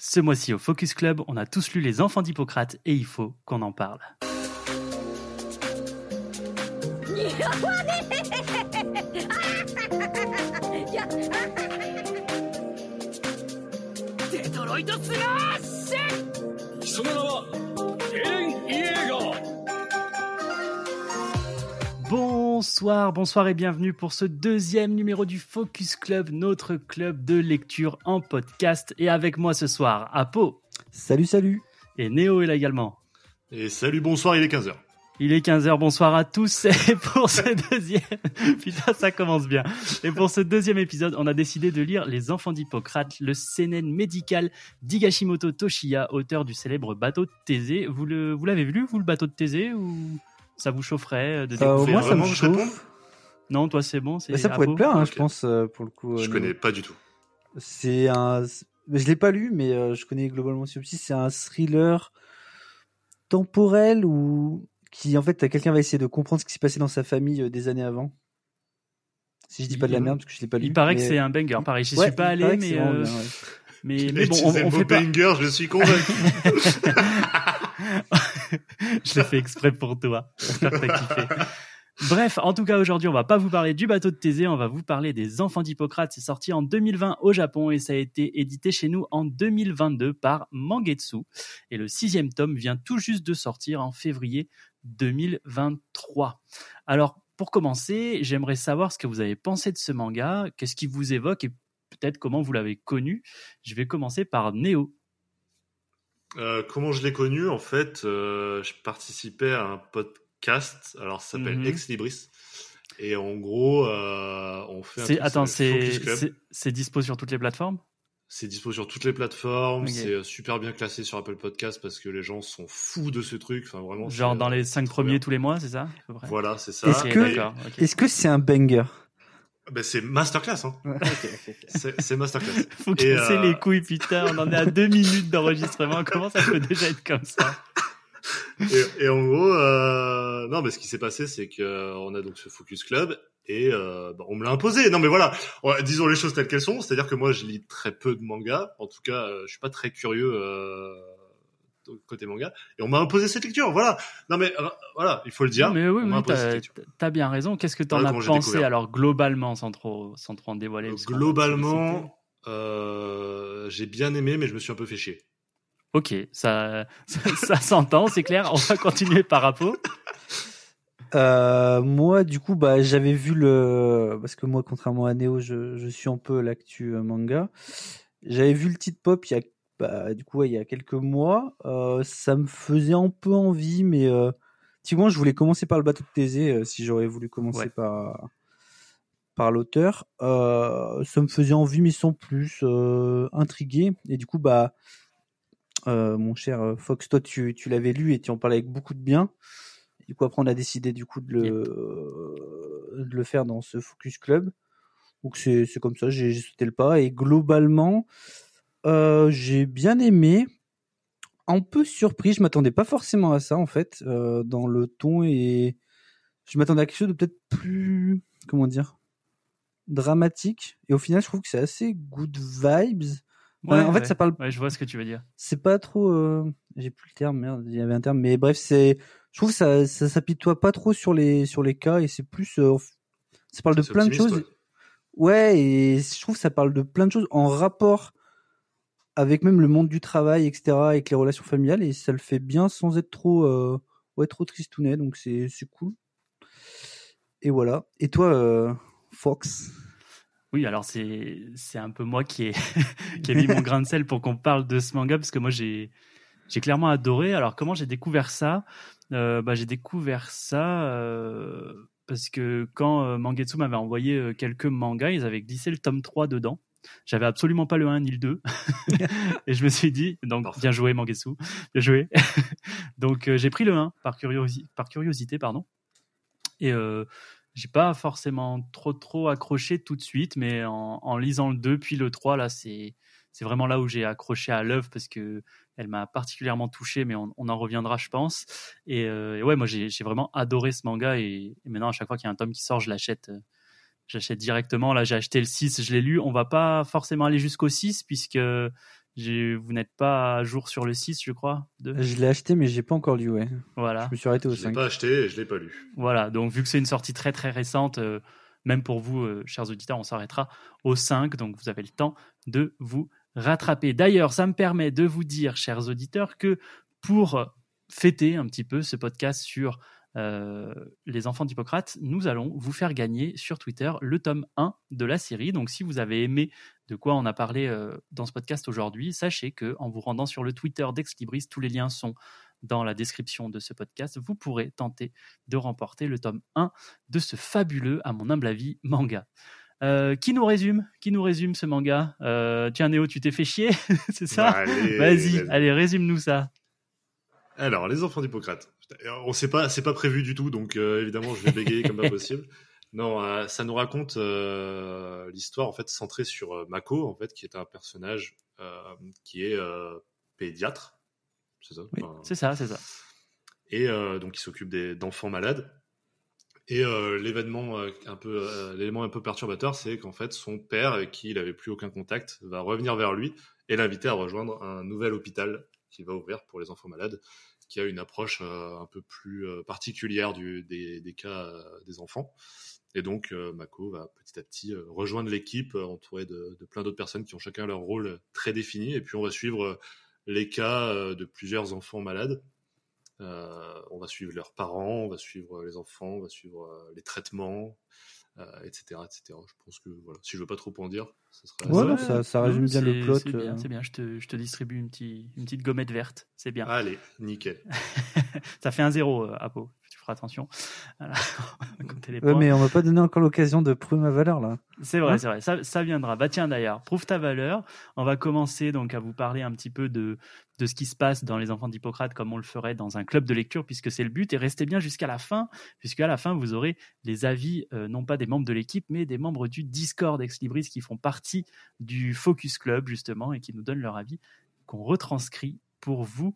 Ce mois-ci au Focus Club, on a tous lu Les Enfants d'Hippocrate et il faut qu'on en parle. Bonsoir, bonsoir et bienvenue pour ce deuxième numéro du Focus Club, notre club de lecture en podcast. Et avec moi ce soir, Apo. Salut, salut. Et Néo est là également. Et salut, bonsoir, il est 15h. Il est 15h, bonsoir à tous. Et pour ce deuxième, putain, ça commence bien. Et pour ce deuxième épisode, on a décidé de lire Les Enfants d'Hippocrate, le CNN médical d'Higashimoto Toshiya, auteur du célèbre bateau de Thésée. Vous l'avez lu, vous, le bateau de Thésée, ou? Ça vous chaufferait de Euh, découvrir moi, ça me chauffe. Non, toi, c'est bon, ça pourrait te plaire, hein, je pense, euh, pour le coup. euh, Je Néo. connais pas du tout. C'est un. Je l'ai pas lu, mais euh, je connais globalement aussi. C'est un thriller temporel où qui en fait quelqu'un va essayer de comprendre ce qui s'est passé dans sa famille euh, des années avant. Si je dis pas de la merde parce que je l'ai pas lu. Il paraît que c'est un banger. Pareil, j'y Ouais, suis pas allé, mais, vraiment euh, bien, ouais. mais, bon, on, on fait pas. banger, je suis convaincu. je l'ai fait exprès pour toi. Bref, en tout cas aujourd'hui, on va pas vous parler du bateau de Thésée, on va vous parler des Enfants d'Hippocrate. C'est sorti en 2020 au Japon et ça a été édité chez nous en 2022 par Mangetsu. Et le sixième tome vient tout juste de sortir en février 2023. Alors, pour commencer, j'aimerais savoir ce que vous avez pensé de ce manga, qu'est-ce qui vous évoque et peut-être comment vous l'avez connu. Je vais commencer par Néo. Euh, comment je l'ai connu En fait, euh, je participais à un podcast. Alors, ça s'appelle Mhm. Ex Libris. Et en gros, euh, on fait un C'est, attends, c'est, Focus Club. c'est, c'est dispo sur toutes les plateformes? C'est dispo sur toutes les plateformes. C'est super bien classé sur Apple Podcast parce que les gens sont fous de ce truc. Enfin, vraiment. Genre c'est, dans les cinq trop premiers bien. tous les mois, c'est ça Voilà, c'est ça. Est-ce que- d'accord, ok. Est-ce que c'est un banger? Ben, c'est masterclass. Hein. C'est c'est masterclass. Faut casser euh, les couilles, putain, on en est à deux minutes d'enregistrement, comment ça peut déjà être comme ça? Et, et en gros, euh, non, mais ce qui s'est passé, c'est que euh, on a donc ce focus club et euh, bah, on me l'a imposé. Non, mais voilà, Ouais, disons les choses telles qu'elles sont. C'est-à-dire que moi, je lis très peu de mangas. En tout cas, euh, je suis pas très curieux euh, côté manga. Et on m'a imposé cette lecture. Voilà. Non, mais euh, voilà, il faut le dire. Non, Mais oui, on m'a oui, imposé cette t'as, bien raison. Qu'est-ce que t'en as pensé alors globalement, sans trop, sans trop en dévoiler solliciter. Globalement, euh, j'ai bien aimé, mais je me suis un peu fait chier. Ok, ça, ça, ça s'entend, c'est clair. On va continuer par rapport. Euh, moi, du coup, bah, j'avais vu le, parce que moi, contrairement à Néo, je, je suis un peu l'actu euh, manga. J'avais vu le titre pop il y a, bah, du coup, ouais, il y a quelques mois. Euh, ça me faisait un peu envie, mais euh, effectivement, je voulais commencer par le bateau de Thésée, euh, si j'aurais voulu commencer Ouais. par par l'auteur. Euh, ça me faisait envie, mais sans plus intrigué. Et du coup, bah, mon cher Fox, toi, tu, tu l'avais lu et tu en parlais avec beaucoup de bien. Du coup, après, on a décidé du coup de le, de le faire dans ce Focus Club. Donc, c'est c'est comme ça, j'ai sauté le pas. Et globalement, euh, j'ai bien aimé. Un peu surpris, je m'attendais pas forcément à ça, en fait, euh, dans le ton. Et je m'attendais à quelque chose de peut-être plus, comment dire, dramatique. Et au final, je trouve que c'est assez good vibes. Enfin, en fait, ouais. ça parle Ouais, je vois ce que tu veux dire. c'est pas trop euh, j'ai plus le terme merde il y avait un terme mais bref c'est je trouve que ça ça s'apitoie pas trop sur les sur les cas et c'est plus euh, ça parle de plein de choses ouais et je trouve que ça parle de plein de choses en rapport avec même le monde du travail etc avec les relations familiales et ça le fait bien sans être trop euh, ouais trop tristounet donc c'est cool et voilà et toi euh, Fox? Oui, alors c'est un peu moi qui ai mis mon grain de sel pour qu'on parle de ce manga parce que moi j'ai clairement adoré. Alors comment j'ai découvert ça? Euh, Bah j'ai découvert ça euh, parce que quand euh, Mangetsu m'avait envoyé quelques mangas, ils avaient glissé le tome 3 dedans. J'avais absolument pas le 1 ni le 2 et je me suis dit donc Parfait. bien joué Mangetsu, bien joué. donc euh, j'ai pris le 1 par curiosité par curiosité pardon. Et euh, j'ai pas forcément trop trop accroché tout de suite, mais en, en lisant le 2 puis le 3, là, c'est c'est vraiment là où j'ai accroché à l'œuvre parce que elle m'a particulièrement touché, mais on, on en reviendra, je pense. Et, euh, et ouais, moi j'ai j'ai vraiment adoré ce manga et, et maintenant à chaque fois qu'il y a un tome qui sort, je l'achète. J'achète directement. Là, j'ai acheté le 6, je l'ai lu. On va pas forcément aller jusqu'au 6 puisque Vous n'êtes pas à jour sur le 6, je crois. de- Je l'ai acheté, mais j'ai pas encore lu, ouais. Voilà. Je me suis arrêté au Je l'ai 5. pas acheté et je l'ai pas lu. Voilà, donc vu que c'est une sortie très très récente, euh, même pour vous, euh, chers auditeurs, on s'arrêtera au 5, donc vous avez le temps de vous rattraper. D'ailleurs, ça me permet de vous dire, chers auditeurs, que pour fêter un petit peu ce podcast sur euh, les enfants d'Hippocrate, nous allons vous faire gagner sur Twitter le tome 1 de la série. Donc si vous avez aimé de quoi on a parlé euh, dans ce podcast aujourd'hui, sachez que en vous rendant sur le Twitter d'Ex Libris, tous les liens sont dans la description de ce podcast, vous pourrez tenter de remporter le tome 1 de ce fabuleux, à mon humble avis, manga. Euh, qui nous résume? Qui nous résume ce manga? Tiens Néo, tu t'es fait chier, c'est ça? Bah, allez, Vas-y, allez, résume-nous ça. Alors, les enfants d'Hippocrate. Putain, On sait pas, c'est pas prévu du tout, donc euh, évidemment, je vais bégayer comme pas possible. Non, euh, ça nous raconte euh, l'histoire en fait centrée sur euh, Mako, en fait, qui est un personnage euh, qui est euh, pédiatre, c'est ça? Oui, Enfin, C'est ça, c'est ça. et euh, donc il s'occupe des- d'enfants malades. Et euh, l'événement euh, un peu, euh, l'élément un peu perturbateur, c'est qu'en fait son père, avec qui il avait plus aucun contact, va revenir vers lui et l'inviter à rejoindre un nouvel hôpital qui va ouvrir pour les enfants malades, qui a une approche euh, un peu plus euh, particulière des, cas euh, des enfants. Et donc Mako va petit à petit rejoindre l'équipe, entourée de, plein d'autres personnes qui ont chacun leur rôle très défini. Et puis on va suivre les cas de plusieurs enfants malades. On va suivre leurs parents, on va suivre les enfants, on va suivre les traitements, etc., etc. Je pense que voilà, si je veux pas trop en dire, ça. Ouais, ça. non, ça- ça résume bien le c'est- plot, C'est bien, euh. c'est bien. Je te, je te distribue une, petite- une petite gommette verte. C'est bien. Allez, nickel. ça fait un zéro, euh, Apo. Attention. Voilà. Ouais, mais on m'a pas donné encore l'occasion de prouver ma valeur, là. C'est vrai, Hein c'est vrai. Ça, ça viendra. Bah tiens d'ailleurs, prouve ta valeur. On va commencer donc à vous parler un petit peu de, de ce qui se passe dans les enfants d'Hippocrate, comme on le ferait dans un club de lecture, puisque c'est le but. Et restez bien jusqu'à la fin, puisque à la fin vous aurez les avis euh, non pas des membres de l'équipe, mais des membres du Discord Ex Libris qui font partie du Focus Club justement et qui nous donnent leur avis qu'on retranscrit pour vous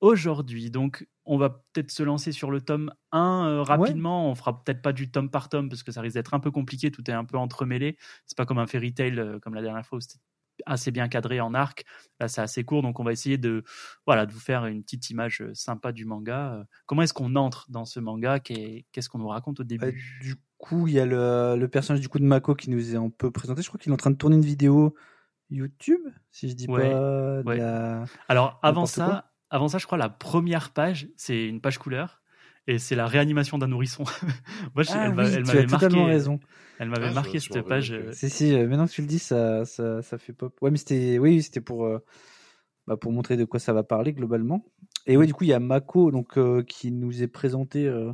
aujourd'hui. Donc, on va peut-être se lancer sur le tome 1 euh, rapidement. On fera peut-être pas du tome par tome parce que ça risque d'être un peu compliqué. Tout est un peu entremêlé. C'est pas comme un fairy tale euh, comme la dernière fois où c'était assez bien cadré en arc. Là, c'est assez court. Donc, on va essayer de, voilà, de vous faire une petite image euh, sympa du manga. Comment est-ce qu'on entre dans ce manga? Qu'est- Qu'est-ce qu'on nous raconte au début? Euh, du coup, il y a le, le personnage du coup de Mako qui nous est un peu présenté. Je crois qu'il est en train de tourner une vidéo YouTube, si je dis Ouais, pas ouais. la- Alors avant ça. Avant ça, je crois la première page, c'est une page couleur et c'est la réanimation d'un nourrisson. Moi, je- Ah elle oui, elle tu m'avait as totalement marqué. raison. Elle m'avait Ah, marqué cette page. euh, Si, si, euh, maintenant que tu le dis, ça, ça, ça fait pop. Ouais, mais c'était, oui, c'était pour, euh, bah, pour montrer de quoi ça va parler globalement. Et ouais, du coup, il y a Mako, donc, euh, qui nous est présenté, euh,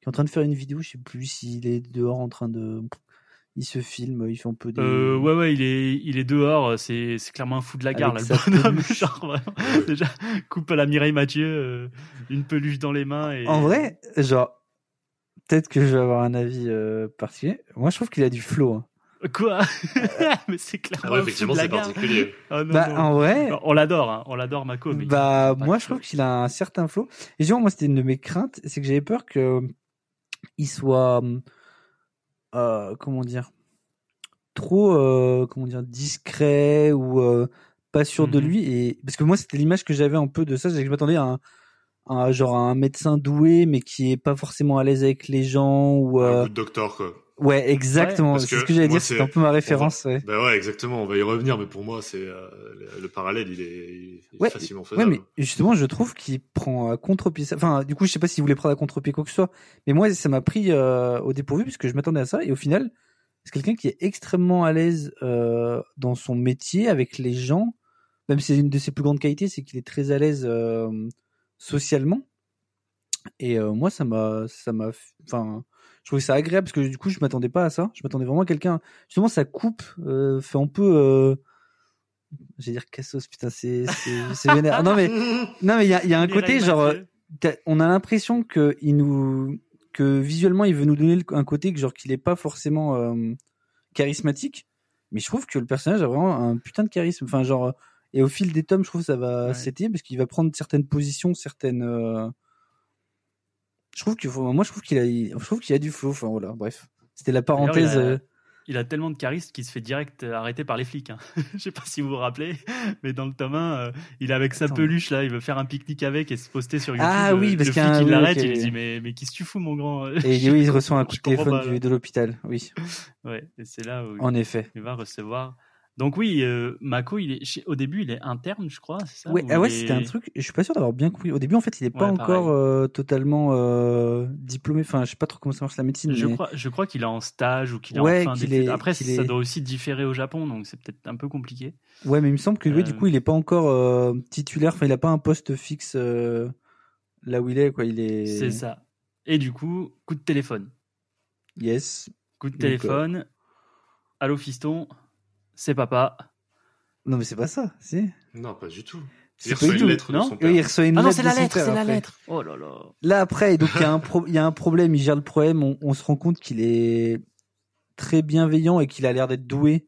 qui est en train de faire une vidéo, je sais plus s'il est dehors en train de, il se filme, il fait un peu des. Euh, ouais, ouais, il est, il est dehors. C'est, c'est clairement un fou de la gare, là, le bonhomme. Genre, vraiment, déjà, coupe à la Mireille Mathieu, euh, une peluche dans les mains. Et... En vrai, genre, peut-être que je vais avoir un avis euh, particulier. Moi, je trouve qu'il a du flow. hein. Quoi? Mais c'est clairement Ah ouais, effectivement, de la c'est gare. particulier. Oh, non, bah, non. en vrai, On l'adore, hein, on l'adore, Mako. Mais bah, moi, je trouve qu'il a un certain flow. Et genre, moi, c'était une de mes craintes, c'est que j'avais peur que il soit, euh, comment dire, trop, euh, comment dire, discret ou euh, pas sûr de Mhm. lui. Et parce que moi, c'était l'image que j'avais un peu de ça, c'est que je m'attendais à un, un- genre à un médecin doué, mais qui est pas forcément à l'aise avec les gens ou. Un docteur, quoi. Ouais, exactement. parce c'est que ce que j'allais dire. c'est- un peu ma référence. Ouais. Bah ouais, exactement. On va y revenir, mais pour moi, c'est euh, le, le parallèle, il est, il est Ouais, facilement Ouais, faisable. mais justement, je trouve qu'il prend à contre-pied. Enfin, du coup, je sais pas s'il voulait prendre à contre-pied quoi que ce soit, mais moi, ça m'a pris euh, au dépourvu puisque je m'attendais à ça. Et au final, c'est quelqu'un qui est extrêmement à l'aise euh, dans son métier avec les gens. Même si c'est une de ses plus grandes qualités, c'est qu'il est très à l'aise euh, socialement. Et euh, moi, ça m'a, ça m'a, enfin, je trouvais ça agréable parce que du coup, je m'attendais pas à ça. Je m'attendais vraiment à quelqu'un. Justement, sa coupe euh, fait un peu. Euh... J'allais dire cassos, putain, c'est, c'est, vénère. Non mais, non mais il y a, y a un côté genre, on a l'impression que il nous, que visuellement, il veut nous donner un côté que genre qu'il est pas forcément euh, charismatique. Mais je trouve que le personnage a vraiment un putain de charisme. Enfin, genre, et au fil des tomes, je trouve que ça va Ouais. s'étayer parce qu'il va prendre certaines positions, certaines. Euh, Je trouve que, moi, je trouve qu'il a, je trouve qu'il a du flow. Enfin voilà, bref. C'était la parenthèse. il a- euh, il a tellement de charisme qu'il se fait direct arrêter par les flics. Hein. Je sais pas si vous vous rappelez, mais dans le tome 1, euh, il est avec sa peluche là, il veut faire un pique-nique avec et se poster sur YouTube. Ah oui, Euh, parce qu'il oui, l'arrête, ok. il lui dit mais mais qu'est-ce que tu fous mon grand Et oui, il reçoit un coup de téléphone pas, du- de l'hôpital. Oui, Ouais, et c'est là où en effet. il va recevoir. Donc oui, euh, Mako, il est au début, il est interne, je crois, c'est ça Ouais, Ou ah ouais, est- c'était un truc. Je suis pas sûr d'avoir bien compris. Au début, en fait, il est pas Ouais, encore euh, totalement euh, diplômé. Enfin, je sais pas trop comment ça marche la médecine. Je mais- crois, je crois qu'il est en stage ou qu'il est Ouais, en fin est- Après, ça est- doit aussi différer au Japon, donc c'est peut-être un peu compliqué. Ouais, mais il me semble que oui, du coup, il est pas encore titulaire. Enfin, il a pas un poste fixe là où il est. Quoi, il est. C'est ça. Et du coup, coup de téléphone. Yes. Coup de téléphone. Allô fiston, c'est papa. Non, mais c'est pas ça. C'est. Non, pas du tout. C'est Il pas reçoit une tout, lettre de non son père. Oui, il reçoit une Ah non, lettre c'est de la lettre, c'est la lettre. Oh là là. Là après, donc il y a un pro- il y a un problème. Il gère le problème. On, on se rend compte qu'il est très bienveillant et qu'il a l'air d'être doué.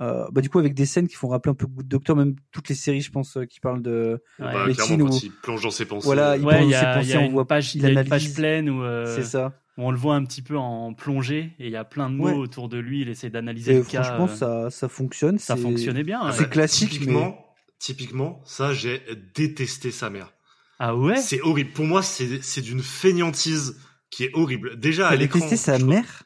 Euh, bah du coup avec des scènes qui font rappeler un peu Good Doctor, même toutes les séries, je pense, euh, qui parlent de. Ouais. Bah, Médecine clairement, quand ou- il plonge dans ses pensées. Voilà, il Ouais, pense il y ses a, pensées, il y a on voit- page, il y a une analyse. page pleine où, euh, C'est ça. Où on le voit un petit peu en plongée et il y a plein de mots Ouais. autour de lui. Il essaie d'analyser le cas. franchement, euh, ça, ça fonctionne. ça c'est- fonctionnait bien. ouais. c'est classique, Typiquement, typiquement, ça, j'ai détesté sa mère. Ah ouais? C'est horrible. Pour moi, c'est c'est d'une feignantise qui est horrible. Déjà, à l'écran. détesté sa mère?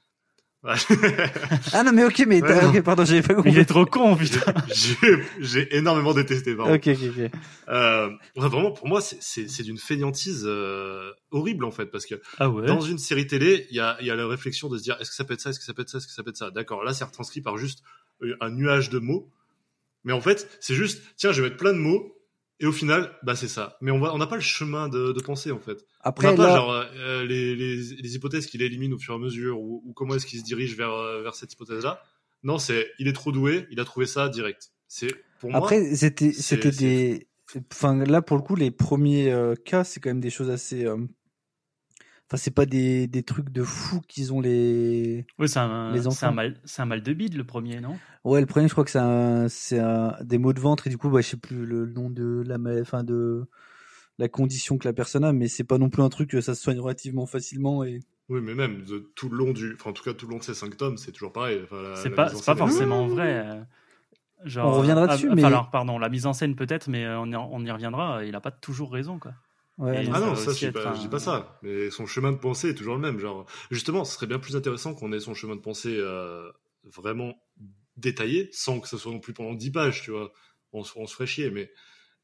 Ah non, mais ok, mais Ouais, pardon, j'avais pas Il est trop con, putain. J'ai j'ai énormément détesté. pardon. Ok, ok, ok. Euh, ouais, vraiment, pour moi, c'est- c'est c'est d'une feignantise euh, horrible en fait, parce que Ah ouais? dans une série télé, il y a, il y a la réflexion de se dire est-ce que ça peut être ça, est-ce que ça peut être ça, est-ce que ça peut être ça? D'accord, là c'est retranscrit par juste euh, un nuage de mots, mais en fait c'est juste tiens je vais mettre plein de mots et au final bah c'est ça. Mais on va on n'a pas le chemin de, de penser en fait. On Après, n'a pas là, genre euh, les, les, les hypothèses qu'il élimine au fur et à mesure ou, ou comment est-ce qu'il se dirige vers euh, vers cette hypothèse là. Non c'est il est trop doué, il a trouvé ça direct. C'est pour moi. après, c'était, des, enfin, là, pour le coup, les premiers euh, cas, c'est quand même des choses assez, euh, enfin, c'est pas des, des trucs de fou qu'ils ont les, Ouais, c'est un, Les c'est un enfants. mal, c'est un mal de bide le premier, non? Ouais, le premier, je crois que c'est un, c'est un, des maux de ventre et du coup, bah, je sais plus le nom de la, enfin de la condition que la personne a, mais c'est pas non plus un truc que ça se soigne relativement facilement et. Oui, mais même de, tout le long du, enfin en tout cas tout le long de ces cinq tomes, c'est toujours pareil. Enfin, la- C'est la pas, c'est forcément vrai. euh, Genre, On reviendra ah, dessus, enfin, mais- alors, pardon, la mise en scène peut-être, mais euh, on y, on y reviendra. Il a pas toujours raison, quoi. Ouais, Ah ça non, ça, je dis, pas, un- je dis pas ça. Mais son chemin de pensée est toujours le même. Genre, justement, ce serait bien plus intéressant qu'on ait son chemin de pensée euh, vraiment détaillé, sans que ce soit non plus pendant 10 pages, tu vois. On, se- on se ferait chier, mais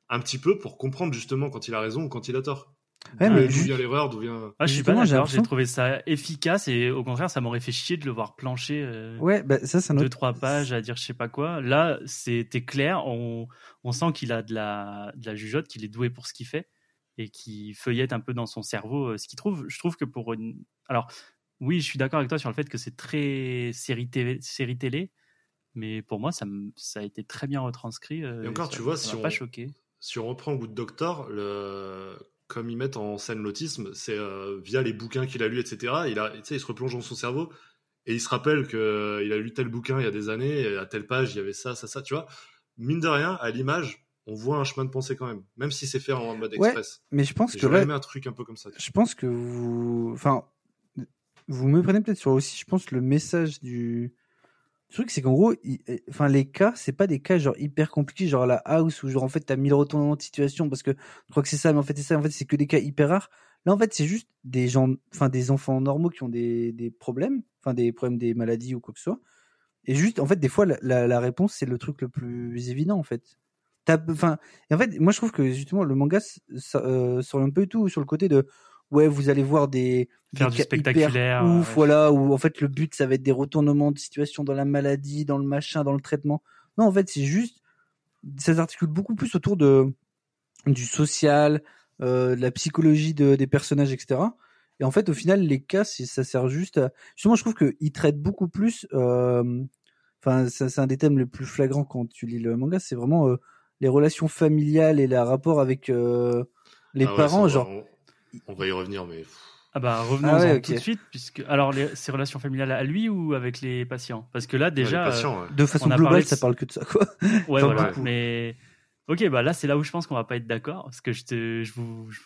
un petit peu pour comprendre justement quand il a raison ou quand il a tort. Ouais, D'où mais d'où vient l'erreur, d'où vient. Ah, je suis pas d'accord. J'ai trouvé ça efficace et au contraire, ça m'aurait fait chier de le voir plancher. euh, Ouais, bah, ça, c'est un deux autre. trois pages à dire je sais pas quoi. Là, c'était clair. On, on sent qu'il a de la, de la jugeote, qu'il est doué pour ce qu'il fait et qu'il feuillette un peu dans son cerveau euh, ce qu'il trouve. Je trouve que pour une, alors oui, je suis d'accord avec toi sur le fait que c'est très série télé, série télé, mais pour moi, ça, ça a été très bien retranscrit. euh, Et encore, ça- tu vois, si on- pas choqué. Si on reprend Good Doctor, le... comme ils mettent en scène l'autisme, c'est euh, via les bouquins qu'il a lus, etc. Il, a, il se replonge dans son cerveau et il se rappelle qu'il a lu tel bouquin il y a des années, et à telle page, il y avait ça, ça, ça, tu vois. Mine de rien, à l'image, on voit un chemin de pensée quand même, même si c'est fait en mode Ouais, express. Mais je pense que là, aimé un truc un peu comme ça. je pense que vous, enfin, vous me prenez peut-être sur aussi, je pense, le message du le truc, c'est qu'en gros, il- enfin, les cas, c'est pas des cas genre hyper compliqués, genre la house où genre en fait t'as mille retournements de situation parce que je crois que c'est ça, mais en fait c'est ça, en fait c'est que des cas hyper rares. Là, en fait, c'est juste des gens, enfin des enfants normaux qui ont des, des problèmes, enfin des problèmes, des maladies ou quoi que ce soit. Et juste, en fait, des fois, la, la, la réponse c'est le truc le plus évident, en fait. Enfin, en fait, moi je trouve que justement le manga ça, euh, s'oriente pas du tout sur le côté de ouais, vous allez voir des Faire des du spectaculaire, ouf, ouais. voilà, où en fait le but ça va être des retournements de situation dans la maladie, dans le machin, dans le traitement. Non, en fait, c'est juste ça s'articule beaucoup plus autour de du social, euh, de la psychologie de, des personnages, etc. Et en fait, au final, les cas, ça sert juste à... Justement, je trouve qu'ils traitent beaucoup plus... euh, Enfin, c'est un des thèmes les plus flagrants quand tu lis le manga, c'est vraiment euh, les relations familiales et le rapport avec euh, les Ah ouais, parents. genre, on, on va y revenir, mais Ah bah revenons Ah ouais, tout de suite puisque alors les, ses relations familiales à lui ou avec les patients? Parce que là déjà patients, ouais. de façon globale, de- ça parle que de ça, quoi. euh, ouais Enfin, voilà mais ok bah là c'est là où je pense qu'on va pas être d'accord parce que je te je vous je-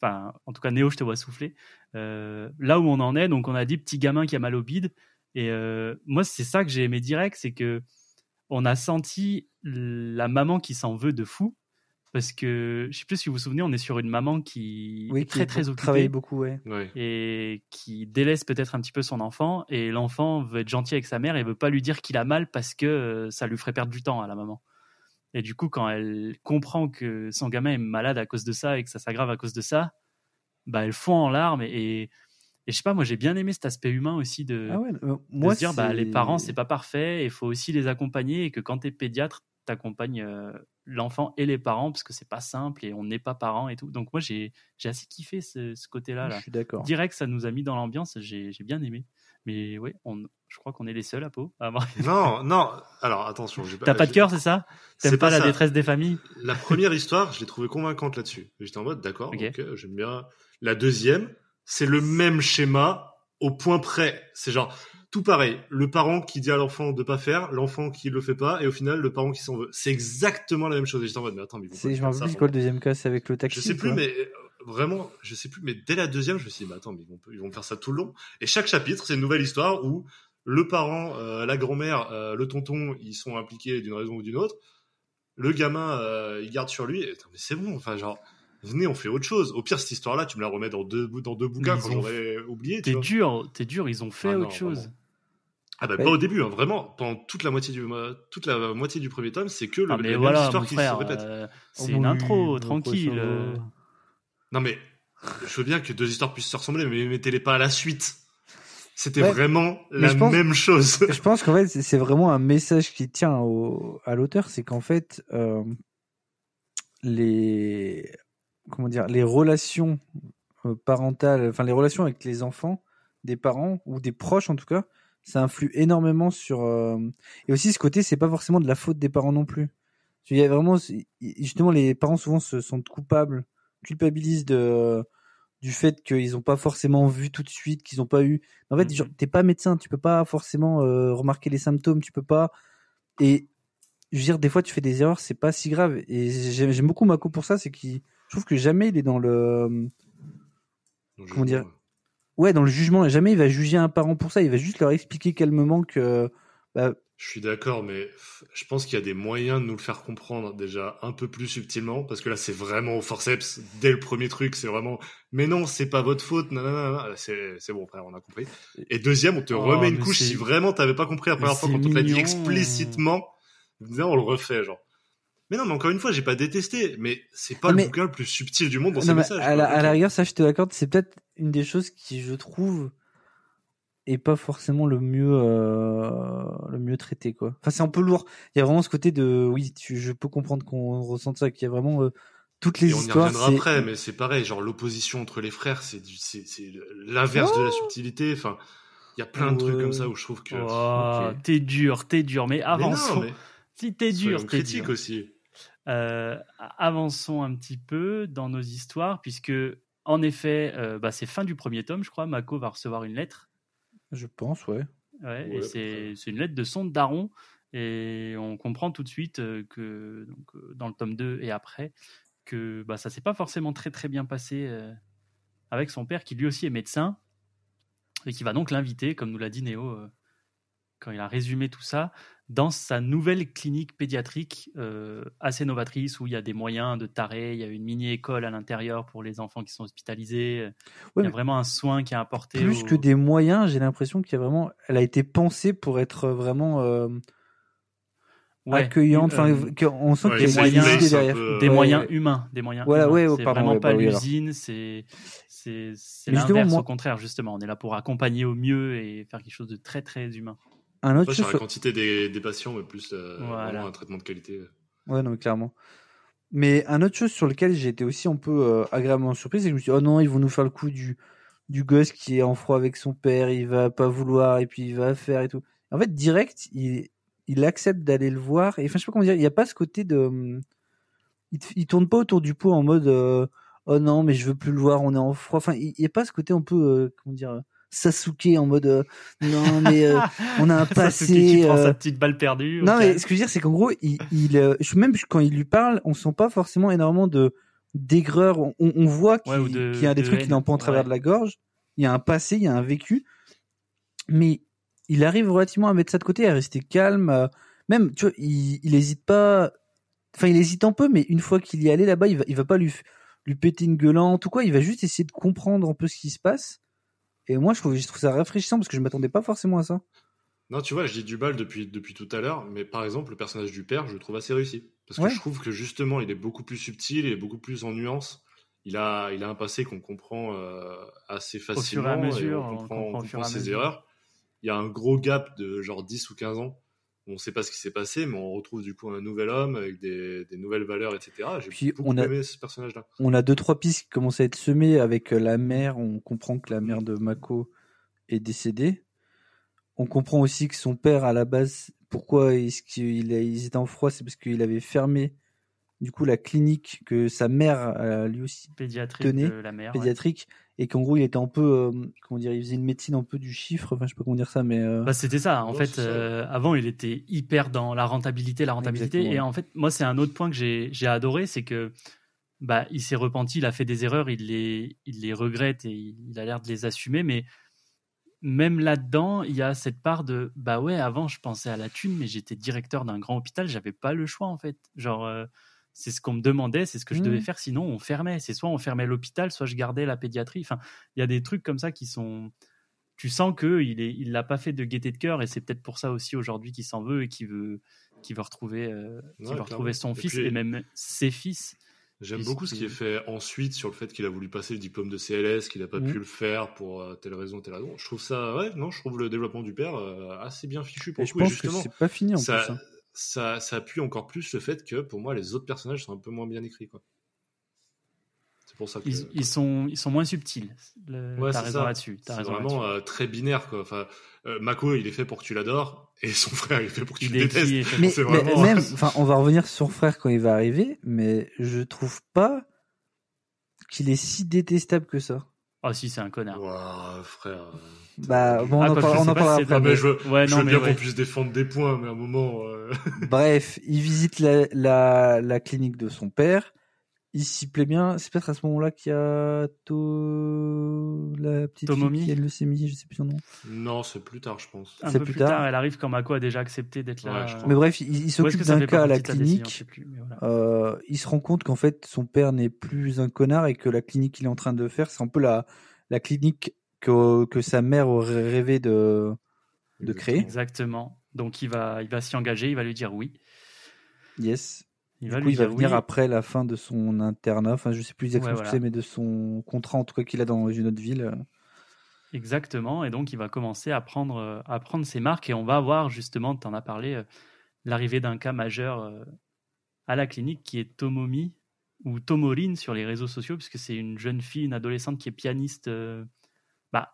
enfin en tout cas Néo je te vois souffler Euh, là où on en est donc on a dit petit gamin qui a mal au bide Et euh, moi, c'est ça que j'ai aimé direct, c'est que on a senti la maman qui s'en veut de fou. Parce que, je sais plus si vous vous souvenez, on est sur une maman qui Oui, est très qui très travaille occupée beaucoup, ouais. Ouais. et qui délaisse peut-être un petit peu son enfant. Et l'enfant veut être gentil avec sa mère et veut pas lui dire qu'il a mal parce que euh, ça lui ferait perdre du temps à la maman. Et du coup, quand elle comprend que son gamin est malade à cause de ça et que ça s'aggrave à cause de ça, bah elle fond en larmes. Et, et je sais pas, moi j'ai bien aimé cet aspect humain aussi de, Ah ouais, euh, de se dire bah les parents c'est pas parfait, il faut aussi les accompagner et que quand t'es pédiatre, t'accompagnes euh, l'enfant et les parents parce que c'est pas simple et on n'est pas parents et tout. Donc moi j'ai j'ai assez kiffé ce, ce côté-là. Je suis d'accord. Direct, ça nous a mis dans l'ambiance, j'ai j'ai bien aimé. Mais oui, on, je crois qu'on est les seuls à peau à avoir. Non, non. Alors attention, T'as pas de cœur, c'est ça? T'aimes pas, la ça. détresse des familles? La première histoire, je l'ai trouvée convaincante là-dessus. J'étais en mode, d'accord, Ok. ok, j'aime bien. La deuxième, c'est le même schéma au point près. C'est genre tout pareil. Le parent qui dit à l'enfant de pas faire, l'enfant qui le fait pas, et au final le parent qui s'en veut. C'est exactement la même chose. Et j'étais en mode, mais attends, mais C'est- Je faire me rappelle quoi le deuxième cas, c'est avec le taxi. Je sais plus, mais euh, vraiment, je sais plus. Mais dès la deuxième, je me suis dit, mais attends, mais ils vont, ils vont faire ça tout le long. Et chaque chapitre, c'est une nouvelle histoire où le parent, euh, la grand-mère, euh, le tonton, ils sont impliqués d'une raison ou d'une autre. Le gamin, euh, il garde sur lui. Et, mais c'est bon. Enfin, genre, venez, on fait autre chose. Au pire, cette histoire-là, tu me la remets dans deux, bou- dans deux bouquins quand j'aurais oublié. T'es dur, t'es dur, ils ont fait Ah non, autre chose. vraiment. Ah bah Ouais. pas au début, hein, vraiment. Pendant toute la moitié du toute la moitié du premier tome, c'est que le, Ah la mais même voilà, histoire qui se répète. euh, c'est Oh une oui, intro, tranquille. euh. Non mais je veux bien que deux histoires puissent se ressembler, mais mettez-les pas à la suite. C'était Ouais, vraiment mais la pense- même chose. Je pense qu'en fait, c'est- c'est vraiment un message qui tient au, à l'auteur, c'est qu'en fait, euh, les comment dire, les relations euh, parentales, enfin les relations avec les enfants, des parents ou des proches en tout cas, ça influe énormément sur. euh, Et aussi ce côté, c'est pas forcément de la faute des parents non plus. Il y a vraiment, justement, les parents souvent se sentent coupables, culpabilisent de du fait qu'ils n'ont pas forcément vu tout de suite, qu'ils n'ont pas eu. En fait, Mhm. genre, t'es pas médecin, tu peux pas forcément euh, remarquer les symptômes, tu peux pas. Et je veux dire, des fois, tu fais des erreurs, c'est pas si grave. Et j'aime beaucoup Mako pour ça, c'est qu'il, je trouve que jamais il est dans le, Comment dire ouais, dans le jugement. Jamais il va juger un parent pour ça. Il va juste leur expliquer calmement que, bah, Je suis d'accord, mais je pense qu'il y a des moyens de nous le faire comprendre déjà un peu plus subtilement, parce que là c'est vraiment au forceps dès le premier truc, c'est vraiment. Mais non, c'est pas votre faute. Non. C'est bon, frère, on a compris. Et deuxième, on te Oh, remet une couche si vraiment t'avais pas compris la première fois quand on te l'a dit explicitement. Non, on le refait, genre. Mais non, mais encore une fois, j'ai pas détesté, mais c'est pas le mais- bouquin le plus subtil du monde dans Non, ses mais messages. à, la, à la rigueur, ça je te l'accorde, c'est peut-être une des choses qui, je trouve, est pas forcément le mieux, euh, le mieux traité, quoi. Enfin, c'est un peu lourd. Il y a vraiment ce côté de, oui, tu, je peux comprendre qu'on ressente ça, qu'il y a vraiment euh, toutes les Et on y histoires. reviendra c'est- après, mais c'est pareil, genre l'opposition entre les frères, c'est du- c'est c'est l'inverse de la subtilité. Enfin, il y a plein de trucs comme ça où je trouve que. Oh, Ok. T'es dur, t'es dur, mais Mais avançons. non, mais Si t'es dur, t'es critiques dur. aussi. Euh, avançons un petit peu dans nos histoires, puisque en effet, euh, bah, c'est fin du premier tome, je crois. Mako va recevoir une lettre. Je pense, ouais. Ouais, Ouais, et à peu c'est c'est une lettre de son daron. Et on comprend tout de suite euh, que donc, dans le tome 2 et après, que bah, ça s'est pas forcément très très bien passé euh, avec son père, qui lui aussi est médecin, et qui va donc l'inviter, comme nous l'a dit Néo euh, quand il a résumé tout ça, dans sa nouvelle clinique pédiatrique euh, assez novatrice, où il y a des moyens de taré, il y a une mini-école à l'intérieur pour les enfants qui sont hospitalisés, Ouais, il y a vraiment un soin qui est apporté. Plus aux- que des moyens, j'ai l'impression qu'il y a vraiment, elle a été pensée pour être vraiment euh, Ouais, accueillante. Enfin, euh, qu'on sent Ouais, qu'il y a des une moyens, idée c'est un derrière. peu- des Ouais, moyens ouais. humains, des moyens Voilà, humains. ouais, oh, c'est pardon, vraiment ouais, pas bah l'usine, c'est l'inverse moi- au contraire justement. On est là pour accompagner au mieux et faire quelque chose de très très humain. Un autre Pas sur la quantité des, des patients, mais plus euh, Voilà. un traitement de qualité. Ouais, non, mais clairement. Mais un autre chose sur lequel j'ai été aussi un peu euh, agréablement surpris, c'est que je me suis dit, oh non, ils vont nous faire le coup du, du gosse qui est en froid avec son père, il va pas vouloir, et puis il va faire et tout. En fait, direct, il, il accepte d'aller le voir, et enfin, je sais pas comment dire, il n'y a pas ce côté de. hum, Il, il tourne pas autour du pot en mode, euh, oh non, mais je veux plus le voir, on est en froid. Enfin, il n'y a pas ce côté un peu, euh, comment dire, euh, Sasuke en mode, euh, non, mais euh, on a un Sasuke qui passé. prend euh, sa petite balle perdue. non, mais ce que je veux dire, c'est qu'en gros, il, il, euh, même quand il lui parle, on sent pas forcément énormément de d'aigreur. On, on voit qu'il Ouais, y a des de trucs qui n'en pas en travers Ouais. de la gorge. Il y a un passé, il y a un vécu. Mais il arrive relativement à mettre ça de côté, à rester calme. à- Même, tu vois, il, il hésite pas. Enfin, il hésite un peu, mais une fois qu'il y est allé là-bas, il va, il va pas lui, lui péter une gueulante ou quoi. Il va juste essayer de comprendre un peu ce qui se passe. Et moi, je trouve, je trouve ça rafraîchissant parce que je m'attendais pas forcément à ça. Non, tu vois, je dis du bal depuis, depuis tout à l'heure, mais par exemple, le personnage du père, je le trouve assez réussi. Parce que Ouais. je trouve que justement, il est beaucoup plus subtil, il est beaucoup plus en nuance. Il a, il a un passé qu'on comprend euh, assez fur et à facilement. mesure, on on comprend, comprend on au fur et comprend ses mesure. erreurs. Il y a un gros gap de genre 10 ou 15 ans. On ne sait pas ce qui s'est passé, mais on retrouve du coup un nouvel homme avec des, des nouvelles valeurs, etc. J'ai Puis beaucoup on a- aimé ce personnage-là. On a deux, trois pistes qui commencent à être semées avec euh, la mère. On comprend que la mère de Mako est décédée. On comprend aussi que son père, à la base, pourquoi est-ce qu'il étaient en froid, c'est parce qu'il avait fermé du coup la clinique que sa mère euh, lui aussi Pédiatrique Tenez, de la mère. ouais. Et qu'en gros il était un peu euh, comment dire il faisait une médecine un peu du chiffre enfin je sais pas comment dire ça mais euh, Bah, c'était ça. En fait, euh, avant, il était hyper dans la rentabilité, la rentabilité. Exactement. Et en fait, moi, c'est un autre point que j'ai j'ai adoré, c'est que bah, il s'est repenti, il a fait des erreurs, il les, il les regrette et il, il a l'air de les assumer. Mais même là-dedans, il y a cette part de bah ouais, avant, je pensais à la thune, mais j'étais directeur d'un grand hôpital, j'avais pas le choix en fait. Genre, euh, c'est ce qu'on me demandait, c'est ce que je devais faire. Sinon, on fermait. C'est soit on fermait l'hôpital, soit je gardais la pédiatrie. Enfin, il y a des trucs comme ça qui sont tu sens que il est, il l'a pas fait de gaieté de cœur et c'est peut-être pour ça aussi aujourd'hui qu'il s'en veut et qu'il veut, retrouver, euh, qu'il Ouais, veut retrouver son. Et fils puis- et même ses fils. J'aime beaucoup ce qui est fait ensuite sur le fait qu'il a voulu passer le diplôme de CLS, qu'il n'a pas Mhm. pu le faire pour euh, telle raison, telle raison. Je trouve ça, ouais, non, je trouve le développement du père euh, assez bien fichu pour et le je coup. Et pense que justement, c'est pas fini en ça, plus hein. Ça, ça appuie encore plus le fait que pour moi, les autres personnages sont un peu moins bien écrits. Quoi. C'est pour ça que. Ils, ils sont, ils sont moins subtils. Le- Ouais, T'as raison là-dessus. C'est raison vraiment là-dessus. euh, très binaire. Quoi. Enfin, euh, Mako, il est fait pour que tu l'adores, et son frère, il est fait pour que tu Il le est détestes. mais, mais vraiment- même enfin on va revenir sur son frère quand il va arriver mais je trouve pas qu'il est si détestable que ça Ah si, c'est un connard. Ouah, frère. bah bon on Ah, en, parle- je on en parlera si après Ah, mais je veux, Ouais, je non, veux mais bien ouais. qu'on puisse défendre des points, mais à un moment. euh, Bref, il visite la, la, la clinique de son père. Il s'y plaît bien. C'est peut-être à ce moment-là qu'il y a To... la petite Tomomi. fille qui a leucémie, je sais plus son nom. Non, c'est plus tard, je pense. Un C'est peu plus plus tard. tard. elle arrive quand Mako a déjà accepté d'être là. Ouais. Mais bref, il, il s'occupe d'un cas à la décision, clinique. plus, mais voilà. Euh, il se rend compte qu'en fait, son père n'est plus un connard et que la clinique qu'il est en train de faire, c'est un peu la, la clinique que, que sa mère aurait rêvé de, de créer. Exactement. Donc il va, il va s'y engager, il va lui dire oui. Yes. Il Du va coup, lui il va venir oui. après la fin de son internat. Enfin, je sais plus exactement Ouais, ce que voilà. c'est, mais de son contrat, en tout cas, qu'il a dans une autre ville. Exactement. Et donc, il va commencer à prendre, euh, à prendre ses marques et on va voir, justement, tu en as parlé, euh, l'arrivée d'un cas majeur euh, à la clinique qui est Tomomi ou Tomorine sur les réseaux sociaux, puisque c'est une jeune fille, une adolescente qui est pianiste. Bah,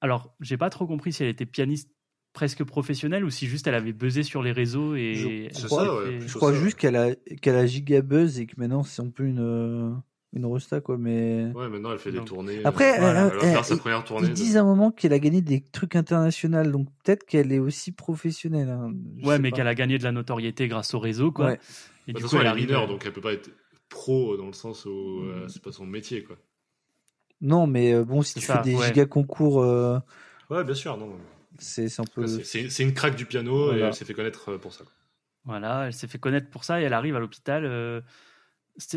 alors, j'ai pas trop compris si elle était pianiste presque professionnelle ou si juste elle avait buzzé sur les réseaux et Je crois- ça, fait- Je crois juste qu'elle a, qu'elle a giga buzz et que maintenant c'est un peu une, euh, une rosta, quoi. Mais Ouais, maintenant elle fait des tournées. Après, euh, voilà, elle va euh, faire euh, sa première tournée. ils de- disent à un moment qu'elle a gagné des trucs internationaux, donc peut-être qu'elle est aussi professionnelle. hein. Ouais, mais qu'elle a gagné de la notoriété grâce au réseau, quoi. Ouais. Et Bah, De du toute coup, façon, elle est mineure, donc elle peut pas être pro dans le sens où euh, c'est pas son métier, quoi. Non, mais euh, bon, si tu ça, fais des ouais. giga concours, euh, Ouais, bien sûr, non. C'est c'est un peu. C'est- une craque du piano et elle s'est fait connaître euh, pour ça. quoi. Voilà, elle s'est fait connaître pour ça et elle arrive à l'hôpital. euh,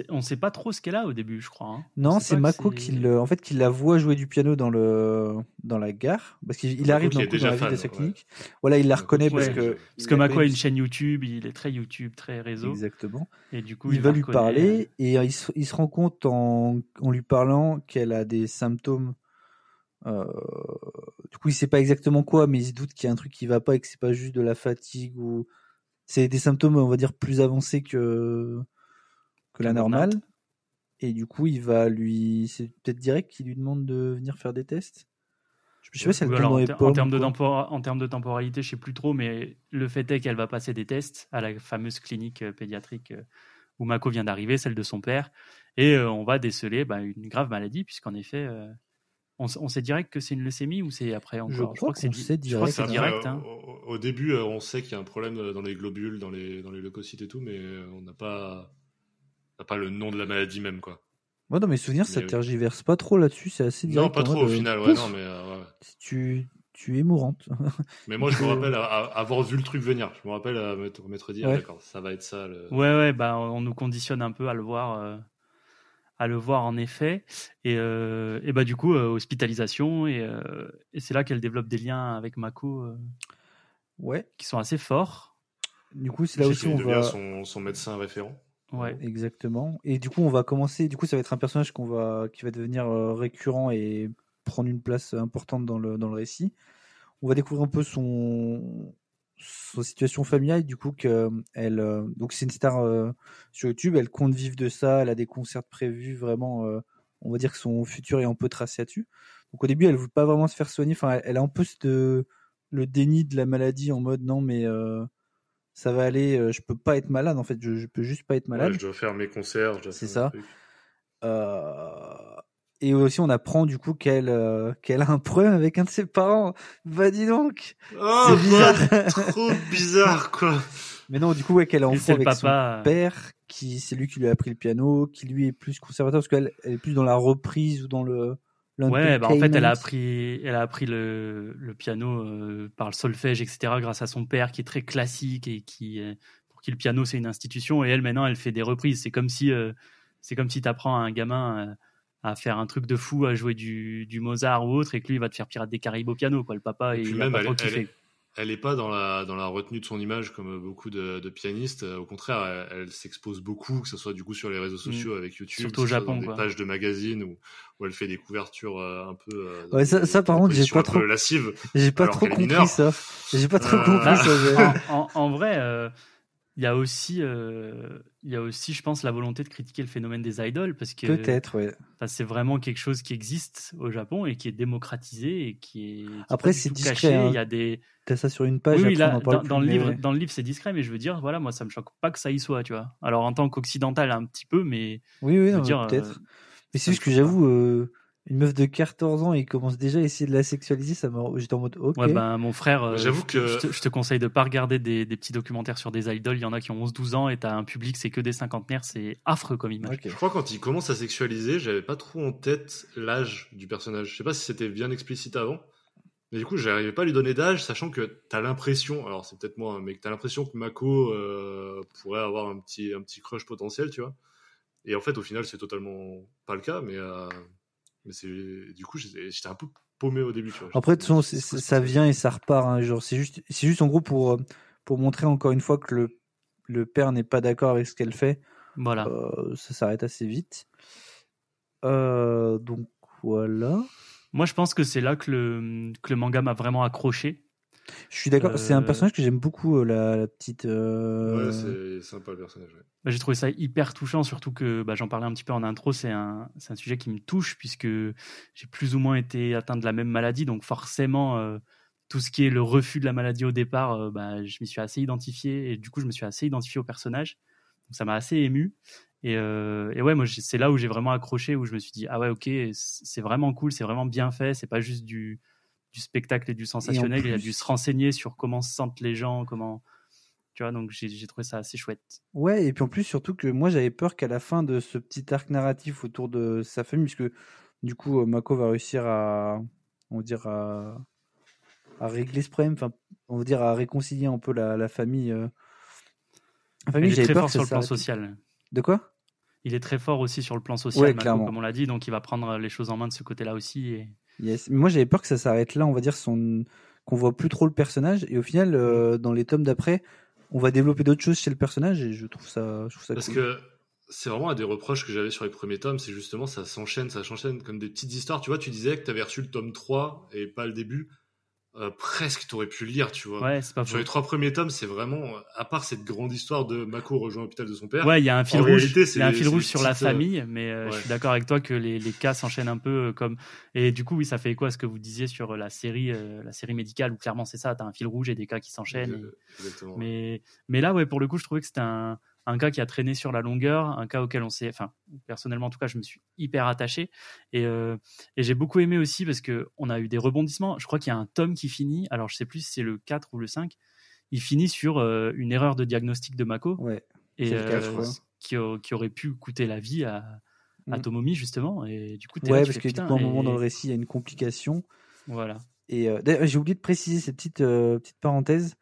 on sait pas trop ce qu'elle a au début, je crois. hein. On Non, c'est Mako qui, le, en fait, qui la voit jouer du piano dans, le, dans la gare. Parce qu'il il arrive dans, coup, la fan, de sa ouais. clinique. Voilà, il la reconnaît parce que. Parce il que Mako a une chaîne YouTube, il est très YouTube, très réseau. Exactement. Et du coup, il, va la lui reconnaît. parler et euh, il se, il se rend compte en, en lui parlant qu'elle a des symptômes. Euh, du coup, il sait pas exactement quoi, mais il se doute qu'il y a un truc qui va pas et que c'est pas juste de la fatigue ou c'est des symptômes, on va dire, plus avancés que que la normale. Et du coup, il va lui, c'est peut-être direct qu'il lui demande de venir faire des tests. Je sais pas si elle tombe alors, en, ter- en termes de quoi. tempora- en termes de temporalité, je sais plus trop, mais le fait est qu'elle va passer des tests à la fameuse clinique euh, pédiatrique euh, où Mako vient d'arriver, celle de son père, et euh, on va déceler bah, une grave maladie, puisqu'en effet, euh, on, sait direct que c'est une leucémie ou c'est après encore? Crois que c'est qu'on di- sait je crois que c'est direct. direct. Après, hein. au, au début, euh, on sait qu'il y a un problème euh, dans les globules, dans les, dans les leucocytes et tout, mais euh, on n'a pas, on pas le nom de la maladie même, quoi. Moi, dans mes souvenirs, ça oui. tergiverse pas trop là-dessus. C'est assez direct. Non, pas trop au euh, final, ouais, pouf, non, mais euh, ouais. tu, tu es mourante. Mais moi, je me Euh, rappelle à- à- avoir vu le truc venir. Je me rappelle à m'être dit, ah, Ouais. d'accord, ça va être ça. Le... Ouais, ouais, bah, on nous conditionne un peu à le voir, euh, à le voir en effet. Et, euh, et bah, du coup, euh, hospitalisation. Et, euh, et c'est là qu'elle développe des liens avec Mako euh, Ouais. qui sont assez forts. Du coup, c'est là aussi on devient va. son, son médecin référent. Ouais. Exactement. Et du coup, on va commencer. Du coup, ça va être un personnage qu'on va, qui va devenir récurrent et prendre une place importante dans le, dans le récit. On va découvrir un peu son, sa situation familiale. Du coup, que elle, euh, donc c'est une star euh, sur YouTube. Elle compte vivre de ça. Elle a des concerts prévus. Vraiment, euh, on va dire que son futur est un peu tracé là-dessus. Donc au début, elle veut pas vraiment se faire soigner. Enfin, elle, elle a un peu ce- le déni de la maladie en mode non, mais euh, ça va aller. euh, je peux pas être malade. En fait, je, je peux juste pas être malade. Ouais, je dois faire mes concerts. je dois C'est ça. Euh, et aussi, on apprend du coup qu'elle euh, qu'elle a un problème avec un de ses parents. Bah dis donc. Oh, C'est bizarre. quoi, trop bizarre, quoi. Mais non, du coup, ouais, qu'elle est enfant avec son père, qui c'est lui qui lui a appris le piano, qui lui est plus conservateur parce qu'elle elle est plus dans la reprise ou dans le. Ouais, bah en fait, elle a appris, elle a appris le, le piano euh, par le solfège, etc., grâce à son père qui est très classique et qui, euh, pour qui le piano c'est une institution. Et elle, maintenant, elle fait des reprises. C'est comme si, euh, c'est comme si t'apprends à un gamin euh, à faire un truc de fou, à jouer du, du Mozart ou autre, et que lui il va te faire Pirates des Caraïbes au piano, quoi. Le papa, Et il a pas elle, trop kiffé. elle est pas dans la, dans la retenue de son image comme beaucoup de, de pianistes. Euh, Au contraire, elle, elle s'expose beaucoup, que ce soit du coup sur les réseaux sociaux avec YouTube, Mm. Surtout au Japon, dans quoi. des pages de magazines où, où elle fait des couvertures euh, un peu. euh, Ouais, ça- par contre, j'ai pas trop- lascives. J'ai pas trop compris ça. J'ai pas trop Euh, compris ça. j'ai- en, en vrai, euh, il y a aussi, euh, il y a aussi, je pense, la volonté de critiquer le phénomène des idoles parce que Peut-être, ouais. C'est vraiment quelque chose qui existe au Japon et qui est démocratisé et qui est. qui Après, c'est discret, caché. hein. Il y a des. T'as ça sur une page. oui, là, dans, le livre, ouais. dans le livre, c'est discret, mais je veux dire, voilà, moi, ça me choque pas que ça y soit, tu vois. Alors, en tant qu'occidental, un petit peu, mais Oui, oui, peut-être. euh, Mais c'est juste que j'avoue, euh, une meuf de 14 ans et commence déjà à essayer de la sexualiser, ça m'a. J'étais en mode, ok. Ouais, ben, mon frère, euh, J'avoue que- je te, je te conseille de pas regarder des, des petits documentaires sur des idoles. Il y en a qui ont 11-12 ans et t'as un public, c'est que des cinquantenaires. C'est affreux comme image. Je crois quand il commence à sexualiser, j'avais pas trop en tête l'âge du personnage. Je sais pas si c'était bien explicite avant. Mais du coup, j'arrivais pas à lui donner d'âge, sachant que t'as l'impression, alors c'est peut-être moi, mais que t'as l'impression que Mako euh, pourrait avoir un petit, un petit crush potentiel, tu vois. Et en fait, au final, c'est totalement pas le cas, mais, euh, mais c'est, du coup, j'étais un peu paumé au début, tu vois. Après, de toute façon, ça vient et ça repart. hein, genre, c'est juste, c'est juste en gros pour, euh, pour montrer encore une fois que le, le père n'est pas d'accord avec ce qu'elle fait. Voilà. Euh, ça s'arrête assez vite. Euh, donc voilà. Moi, je pense que c'est là que le, que le manga m'a vraiment accroché. Je suis d'accord. C'est un Euh, personnage que j'aime beaucoup, euh, la, la petite. euh, Ouais, c'est sympa le personnage. ouais. Bah, J'ai trouvé ça hyper touchant, surtout que bah, j'en parlais un petit peu en intro, c'est un, c'est un sujet qui me touche puisque j'ai plus ou moins été atteint de la même maladie, donc forcément euh, tout ce qui est le refus de la maladie au départ, euh, bah, je m'y suis assez identifié et du coup je me suis assez identifié au personnage, donc ça m'a assez ému. Et, euh, et ouais, moi c'est là où j'ai vraiment accroché, où je me suis dit ah ouais ok c'est vraiment cool, c'est vraiment bien fait, c'est pas juste du, du spectacle et du sensationnel, il a dû se renseigner sur comment se sentent les gens, comment tu vois, donc j'ai trouvé ça assez chouette. Ouais, et puis en plus, surtout que moi j'avais peur qu'à la fin de ce petit arc narratif autour de sa famille, puisque du coup, euh, Mako va réussir à, on va dire, à, à régler ce problème, enfin, on va dire à réconcilier un peu la, la famille. euh. La famille, Il est j'avais très peur sur le plan social. De quoi? Il est très fort aussi sur le plan social, Ouais, Mako, clairement. comme on l'a dit, donc il va prendre les choses en main de ce côté-là aussi. Et... Yes. Moi j'avais peur que ça s'arrête là, on va dire, son... qu'on voit plus trop le personnage, et au final, euh, dans les tomes d'après, on va développer d'autres choses chez le personnage, et je trouve ça, je trouve ça Parce cool. que c'est vraiment un des reproches que j'avais sur les premiers tomes, c'est justement ça s'enchaîne, ça s'enchaîne comme des petites histoires. Tu vois, tu disais que tu avais reçu le tome 3 et pas le début. Euh, presque, tu aurais pu lire, tu vois. Ouais, c'est pas Sur les trois premiers tomes, c'est vraiment, à part cette grande histoire de Mako rejoint l'hôpital de son père, Ouais, il y a un fil rouge. réalité, y a un les- fil rouge sur la petites, euh, famille, mais euh, je suis d'accord avec toi que les, les cas s'enchaînent un peu comme. Et du coup, oui, ça fait quoi ce que vous disiez sur la série, euh, la série médicale où clairement c'est ça, t'as un fil rouge et des cas qui s'enchaînent. et-. Mais, mais là, ouais, pour le coup, je trouvais que c'était un, un cas qui a traîné sur la longueur, un cas auquel on s'est, enfin, personnellement, en tout cas, je me suis hyper attaché. Et, euh, et j'ai beaucoup aimé aussi parce que on a eu des rebondissements. Je crois qu'il y a un tome qui finit, alors je sais plus si c'est le 4 ou le 5, il finit sur euh, une erreur de diagnostic de Mako Ouais. et 4, euh, qui, qui aurait pu coûter la vie à, à Mhm. Tomomi, justement. Et du coup, Ouais, là, parce que à un moment et- dans le récit, il y a une complication. Voilà. Et euh, j'ai oublié de préciser cette petite euh, petite parenthèse.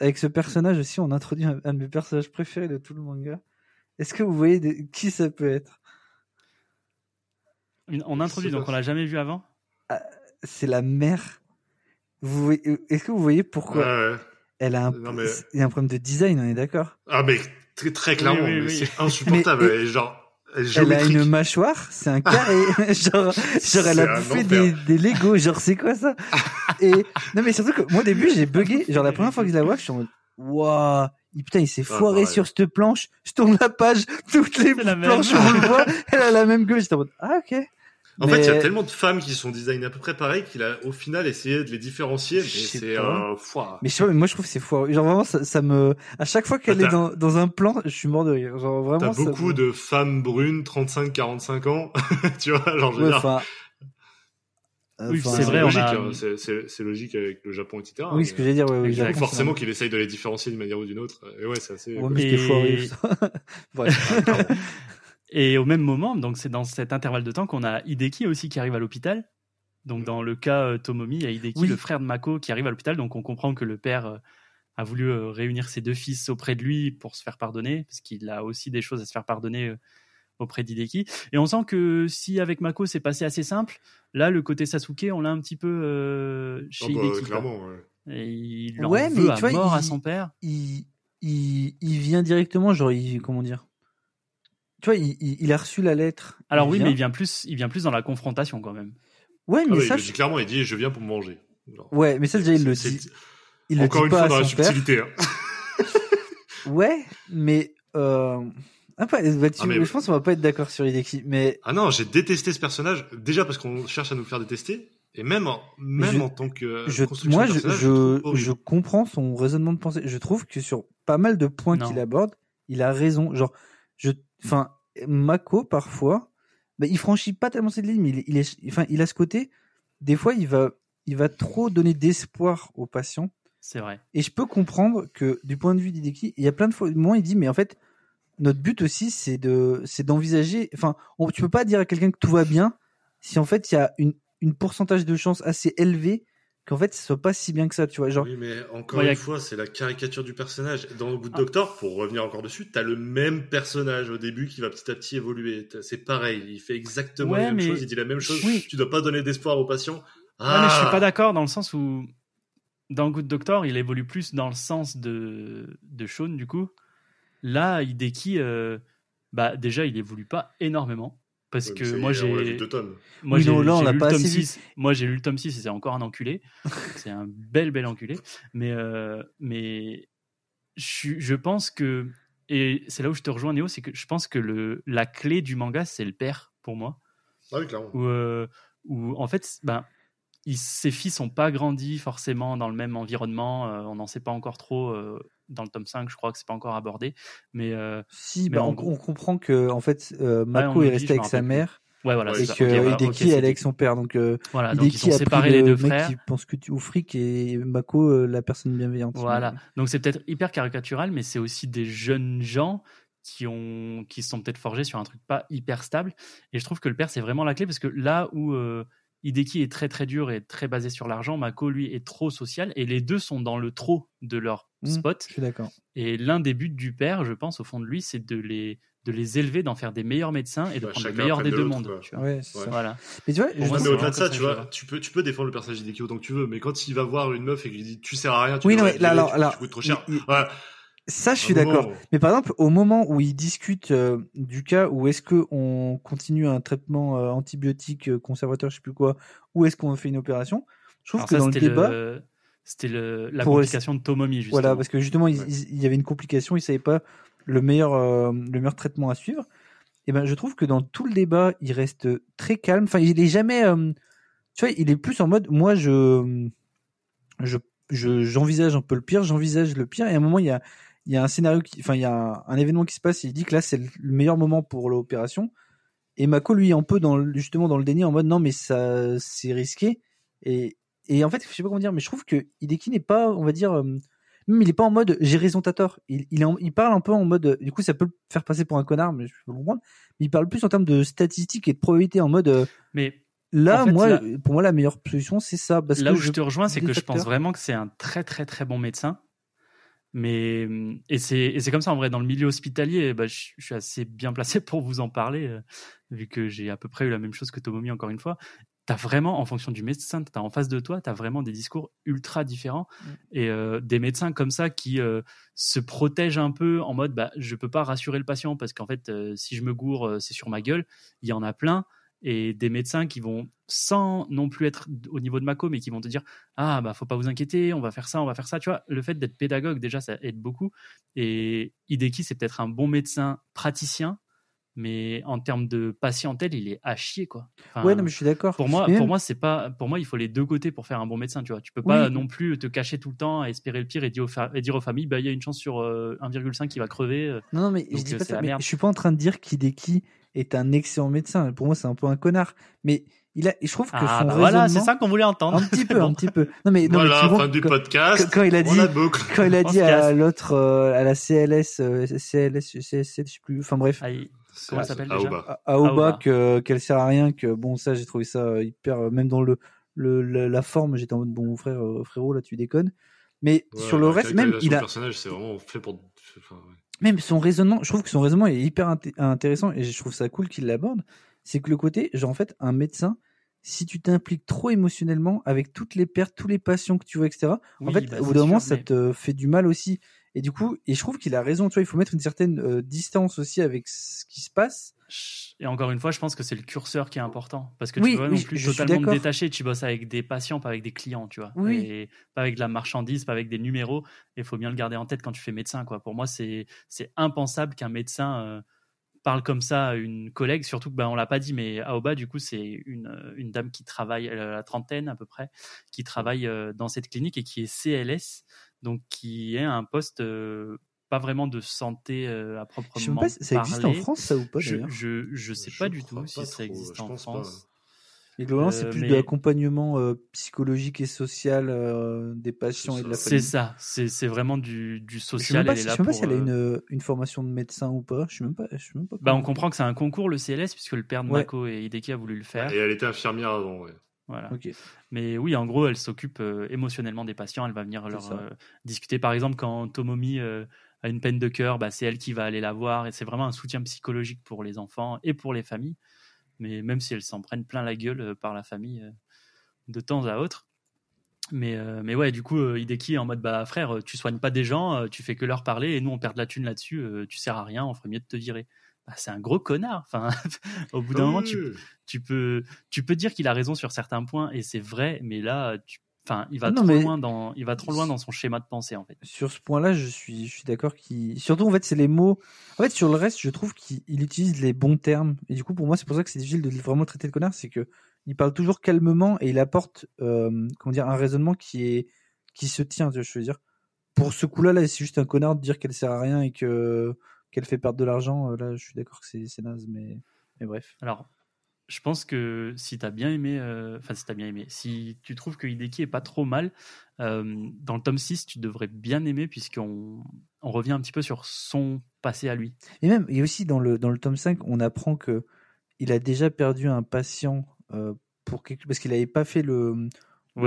Avec ce personnage aussi, on introduit un, un de mes personnages préférés de tout le manga. Est-ce que vous voyez de- qui ça peut être? Une- On introduit, C'est donc on l'a jamais vu avant? C'est la mère. Vous voyez- Est-ce que vous voyez pourquoi Ouais, ouais. elle a un, Non, mais- il y a un problème de design, on est d'accord? Ah, mais très, très clairement, oui, mais oui. c'est insupportable. Mais- et genre, Elle a une mâchoire, c'est un carré. genre, genre elle a bouffé des, des Lego. Genre, c'est quoi ça? Et non, mais surtout que moi au début j'ai bugué. Genre la première fois que je la vois, je suis en mode, waouh, il- putain, il s'est Ah, foiré sur cette planche. Je tourne la page, toutes les planches on le voit, elle a la même gueule. J'étais en mode, ah ok. En fait, il y a tellement de femmes qui sont designées à peu près pareil qu'il a au final essayé de les différencier, mais c'est pas. euh, foire. Mais je sais pas, mais moi je trouve que c'est foireux. Genre vraiment, ça, ça me, à chaque fois qu'elle Ah, est t'as- dans, dans un plan, je suis mort de rire. Genre T'as vraiment. ça beaucoup me- de femmes brunes, 35-45 ans, tu vois, genre je veux Ouais, dire, euh, Oui, c'est vrai, logique, a- hein, c'est- logique avec le Japon, etc. Oui, ce que j'allais dire, ouais, ouais, Exact. Japon, c'est forcément qu'il essaye de les différencier d'une manière ou d'une autre. Et ouais, c'est assez. Ouais, mais Et- Et au même moment, donc c'est dans cet intervalle de temps qu'on a Hideki aussi qui arrive à l'hôpital. Donc dans le cas euh, Tomomi, il y a Hideki, Oui. le frère de Mako, qui arrive à l'hôpital. Donc on comprend que le père euh, a voulu euh, réunir ses deux fils auprès de lui pour se faire pardonner, parce qu'il a aussi des choses à se faire pardonner auprès d'Hideki. Et on sent que si avec Mako c'est passé assez simple, là le côté Sasuke, on l'a un petit peu euh, chez Ah bah, Hideki. clairement, ouais. Et il en Ouais, mais veut tu à vois, mort à son père. il, il, il vient directement, genre, il, comment dire Tu vois, il, il, il a reçu la lettre. Alors oui, vient. mais il vient plus, il vient plus dans la confrontation quand même. Ouais, Ah mais ouais, ça, il le dit clairement, il dit je viens pour me manger. Genre, ouais, mais ça déjà il le dit. c'est- Il le Encore dit une pas fois dans la subtilité. hein. Ouais, mais euh... après, bah, tu- Ah, mais- je pense qu'on va pas être d'accord sur Hideki, mais Ah non, j'ai détesté ce personnage déjà parce qu'on cherche à nous le faire détester et même en, même je- en tant que je, construction moi, de je, personnage, je, je comprends son raisonnement de pensée. Je trouve que sur pas mal de points qu'il aborde, il a raison. Genre, je, enfin, Mako parfois, bah, il franchit pas tellement cette ligne, mais il, il est, enfin, il a ce côté. Des fois, il va, il va trop donner d'espoir aux patients. C'est vrai. Et je peux comprendre que du point de vue d'Hideki, il y a plein de fois, moi, il dit, mais en fait, notre but aussi, c'est de, c'est d'envisager. Enfin, on, tu peux pas dire à quelqu'un que tout va bien si en fait il y a une, une pourcentage de chance assez élevé qu'en fait ce soit pas si bien que ça, tu vois. Genre, Oui, mais encore Ouais, a- une fois, c'est la caricature du personnage. Dans Good Doctor, pour revenir encore dessus, t'as le même personnage au début qui va petit à petit évoluer. C'est pareil, il fait exactement Ouais, la même mais- chose, il dit la même chose. Oui. Tu dois pas donner d'espoir aux patients. Ouais, Ah, mais je suis pas d'accord dans le sens où dans Good Doctor, il évolue plus dans le sens de, de Sean, du coup. Là, Hideki, euh, bah, déjà, il évolue pas énormément. Parce Ouais, que moi, vu j'ai. Moi, Oui, j'ai non, là, on j'ai l'a lu pas le tome assez vu. 6. Moi, j'ai lu le tome 6 et c'est encore un enculé. c'est un bel, bel enculé. Mais, euh, mais je, je pense que. Et c'est là où je te rejoins, Néo, c'est que je pense que le, la clé du manga, c'est le père, pour moi. Ah oui, clairement. Où, euh, où en fait, ben, ils, ses fils n'ont pas grandi forcément dans le même environnement. euh, on n'en sait pas encore trop. Dans le tome 5, je crois que c'est pas encore abordé. Mais euh, si, mais bah, on, comprend que en fait euh, Mako est resté avec sa mère ouais, voilà. et que Ok, voilà, Hideki ok, elle est c'est avec son père. Donc euh, Voilà, donc Hideki pris les le deux frères. qui pense que tu au fric et Mako euh, la personne bienveillante. Voilà. Donc c'est peut-être hyper caricatural, mais c'est aussi des jeunes gens qui ont qui se sont peut-être forgés sur un truc pas hyper stable. Et je trouve que le père c'est vraiment la clé parce que là où euh, Hideki est très très dur et très basé sur l'argent, Mako lui est trop social et les deux sont dans le trop de leur Mm. spot. Je suis d'accord. Et l'un des buts du père, je pense au fond de lui, c'est de les de les élever, d'en faire des meilleurs médecins et de Bah, prendre le meilleur des de deux mondes. tu vois. Ouais, c'est Ouais. ça. Voilà. Mais tu vois, moi, mais au-delà de ça, tu ça que je vois, vois. tu peux, tu peux défendre le personnage d'Hideki autant que tu veux, mais quand il va voir une meuf et qu'il dit tu sers à rien, tu Oui, non, mais là, te alors, alors, tu coûtes trop cher. il- il- Ouais, ça, je suis moment, d'accord. Mais par exemple, au moment où ils discutent euh, du cas où est-ce que on continue un traitement euh, antibiotique euh, conservateur, je sais plus quoi, ou est-ce qu'on fait une opération, je trouve Alors que ça, dans le débat, le- c'était le- la Pour- complication de Tomomi justement. voilà, parce que justement, il, Ouais. il- il y avait une complication, ils savaient pas le meilleur, euh, le meilleur traitement à suivre. Et ben, je trouve que dans tout le débat, il reste très calme. Enfin, il est jamais, euh, tu vois, il est plus en mode, moi, je, je, je- j'envisage un peu le pire, j'envisage le pire. Et à un moment, il y a, il y a un scénario qui, enfin, il y a un, un événement qui se passe. Et il dit que là, c'est le meilleur moment pour l'opération. Et Mako, lui, est un peu dans, le- justement, dans le déni, en mode, non, mais ça, c'est risqué. Et, et en fait, je sais pas comment dire, mais je trouve que Hideki n'est pas, on va dire, euh, même il est pas en mode j'ai raison t'as tort. Il, en- il parle un peu en mode, du coup, ça peut le faire passer pour un connard, mais je peux le comprendre. Mais il parle plus en termes de statistiques et de probabilité, en mode, euh, Mais là, En fait, moi, là- pour moi, la meilleure solution, c'est ça. Parce Là que où je te rejoins, c'est que je pense vraiment que c'est un très très très bon médecin. Mais et c'est et c'est comme ça en vrai dans le milieu hospitalier, bah, je, je suis assez bien placé pour vous en parler euh, vu que j'ai à peu près eu la même chose que Tomomi encore une fois. T'as vraiment en fonction du médecin t'as en face de toi, t'as vraiment des discours ultra différents Mm. et euh, des médecins comme ça qui euh, se protègent un peu en mode bah je peux pas rassurer le patient parce qu'en fait si je me gourre c'est sur ma gueule. Il y en a plein et des médecins qui vont sans non plus être au niveau de Mako mais qui vont te dire ah bah faut pas vous inquiéter on va faire ça on va faire ça tu vois le fait d'être pédagogue déjà ça aide beaucoup et Hideki c'est peut-être un bon médecin praticien mais en termes de patientèle il est à chier quoi Enfin, Ouais, non, mais je suis d'accord. pour moi pour moi c'est pas pour moi il faut les deux côtés pour faire un bon médecin tu vois tu peux pas Oui. non plus te cacher tout le temps à espérer le pire et dire aux, fa- et dire aux familles bah il y a une chance sur euh, 1,5 qui va crever euh. Non, non, mais je dis euh, pas ça. mais je suis pas en train de dire qu'Hideki est un excellent médecin. Pour moi, c'est un peu un connard. Mais il a, je trouve que ah son bah voilà c'est ça qu'on voulait entendre Un petit peu, un petit peu. Non, mais, non, mais voilà, vois, fin du quand- podcast. quand- quand il a dit- quand il a dit à l'autre, euh, à la CLS, euh, CLS, je sais plus, enfin bref, C'est- Comment s'appelle déjà Aoba. que, qu'elle sert à rien, que bon, ça, j'ai trouvé ça euh, hyper, euh, même dans le, le, le- la forme, j'étais en mode, bon, frère, euh, frérot, là, tu déconnes. Mais Ouais, sur le reste, même, il a, du personnage, c'est vraiment fait pour. enfin, ouais. Même son raisonnement, je trouve que son raisonnement est hyper inté- intéressant et je trouve ça cool qu'il l'aborde. C'est que le côté, genre en fait, un médecin, si tu t'impliques trop émotionnellement avec toutes les pertes, tous les patients que tu vois, etc., en fait, bah, au bout d'un moment, ça te fait du mal aussi. Et du coup, et je trouve qu'il a raison, tu vois, il faut mettre une certaine euh, distance aussi avec ce qui se passe. Et encore une fois, je pense que c'est le curseur qui est important. Parce que Oui, tu vois oui, non plus je totalement détacher. Tu bosses avec des patients, pas avec des clients, tu vois. Oui. Et pas avec de la marchandise, pas avec des numéros. Il faut bien le garder en tête quand tu fais médecin, quoi. Pour moi, c'est impensable qu'un médecin euh, parle comme ça à une collègue. Surtout que, ben, on l'a pas dit, mais Aoba, du coup, c'est une, euh, une dame qui travaille, elle a la trentaine à peu près, qui travaille euh, dans cette clinique et qui est CLS. Donc, qui est un poste euh, pas vraiment de santé euh, à Je sais proprement pas, ça existe en. France, ça ou pas Je, je, je sais Je pas du tout si ça existe en pense pas. France. Et globalement, Euh, c'est plus mais- de l'accompagnement euh, psychologique et social euh, des patients et de la C'est famille. ça, c'est c'est vraiment du, du Je sais même social. pas, si, sais même pas pour, si elle a euh, une, une formation de médecin ou pas. Je sais même pas. Je sais même pas Bah, on comprend que c'est un concours, le CLS, puisque le père de Ouais. Mako et Hideki a voulu le faire. Et elle était infirmière avant, ouais. Voilà. Mais oui, en gros, elle s'occupe euh, émotionnellement des patients. Elle va venir leur euh, discuter. Par exemple, quand Tomomi euh, a une peine de cœur, bah, c'est elle qui va aller la voir. Et c'est vraiment un soutien psychologique pour les enfants et pour les familles. Mais même si elles s'en prennent plein la gueule par la famille de temps à autre. Mais, mais ouais, du coup, Hideki est en mode bah frère, tu soignes pas des gens, tu fais que leur parler et nous on perd de la thune là-dessus, tu sers à rien, on ferait mieux de te virer. Bah, c'est un gros connard. Enfin, au bout d'un moment, tu, peux, tu peux dire qu'il a raison sur certains points et c'est vrai, mais là, tu, enfin, il va Ah non, trop mais- loin dans, il va trop loin dans son schéma de pensée en fait. Sur ce point-là, je suis, je suis d'accord qu'il. Surtout, en fait, c'est les mots. En fait, sur le reste, je trouve qu'il il utilise les bons termes. Et du coup, pour moi, c'est pour ça que c'est difficile de vraiment traiter le connard. C'est que il parle toujours calmement et il apporte, euh, comment dire, un raisonnement qui est, qui se tient. Je veux dire, pour ce coup-là, là, c'est juste un connard de dire qu'elle sert à rien et que qu'elle fait perdre de l'argent. Euh, Là, je suis d'accord que c'est c'est naze, mais, mais bref. Alors, je pense que si t'as bien aimé, euh, enfin si t'as bien aimé, si tu trouves que Hideki est pas trop mal, euh, dans le tome 6, tu devrais bien aimer puisqu'on on revient un petit peu sur son passé à lui. Et même, et aussi dans le, dans le tome 5, on apprend que il a déjà perdu un patient euh, pour quelque... parce qu'il n'avait pas fait le,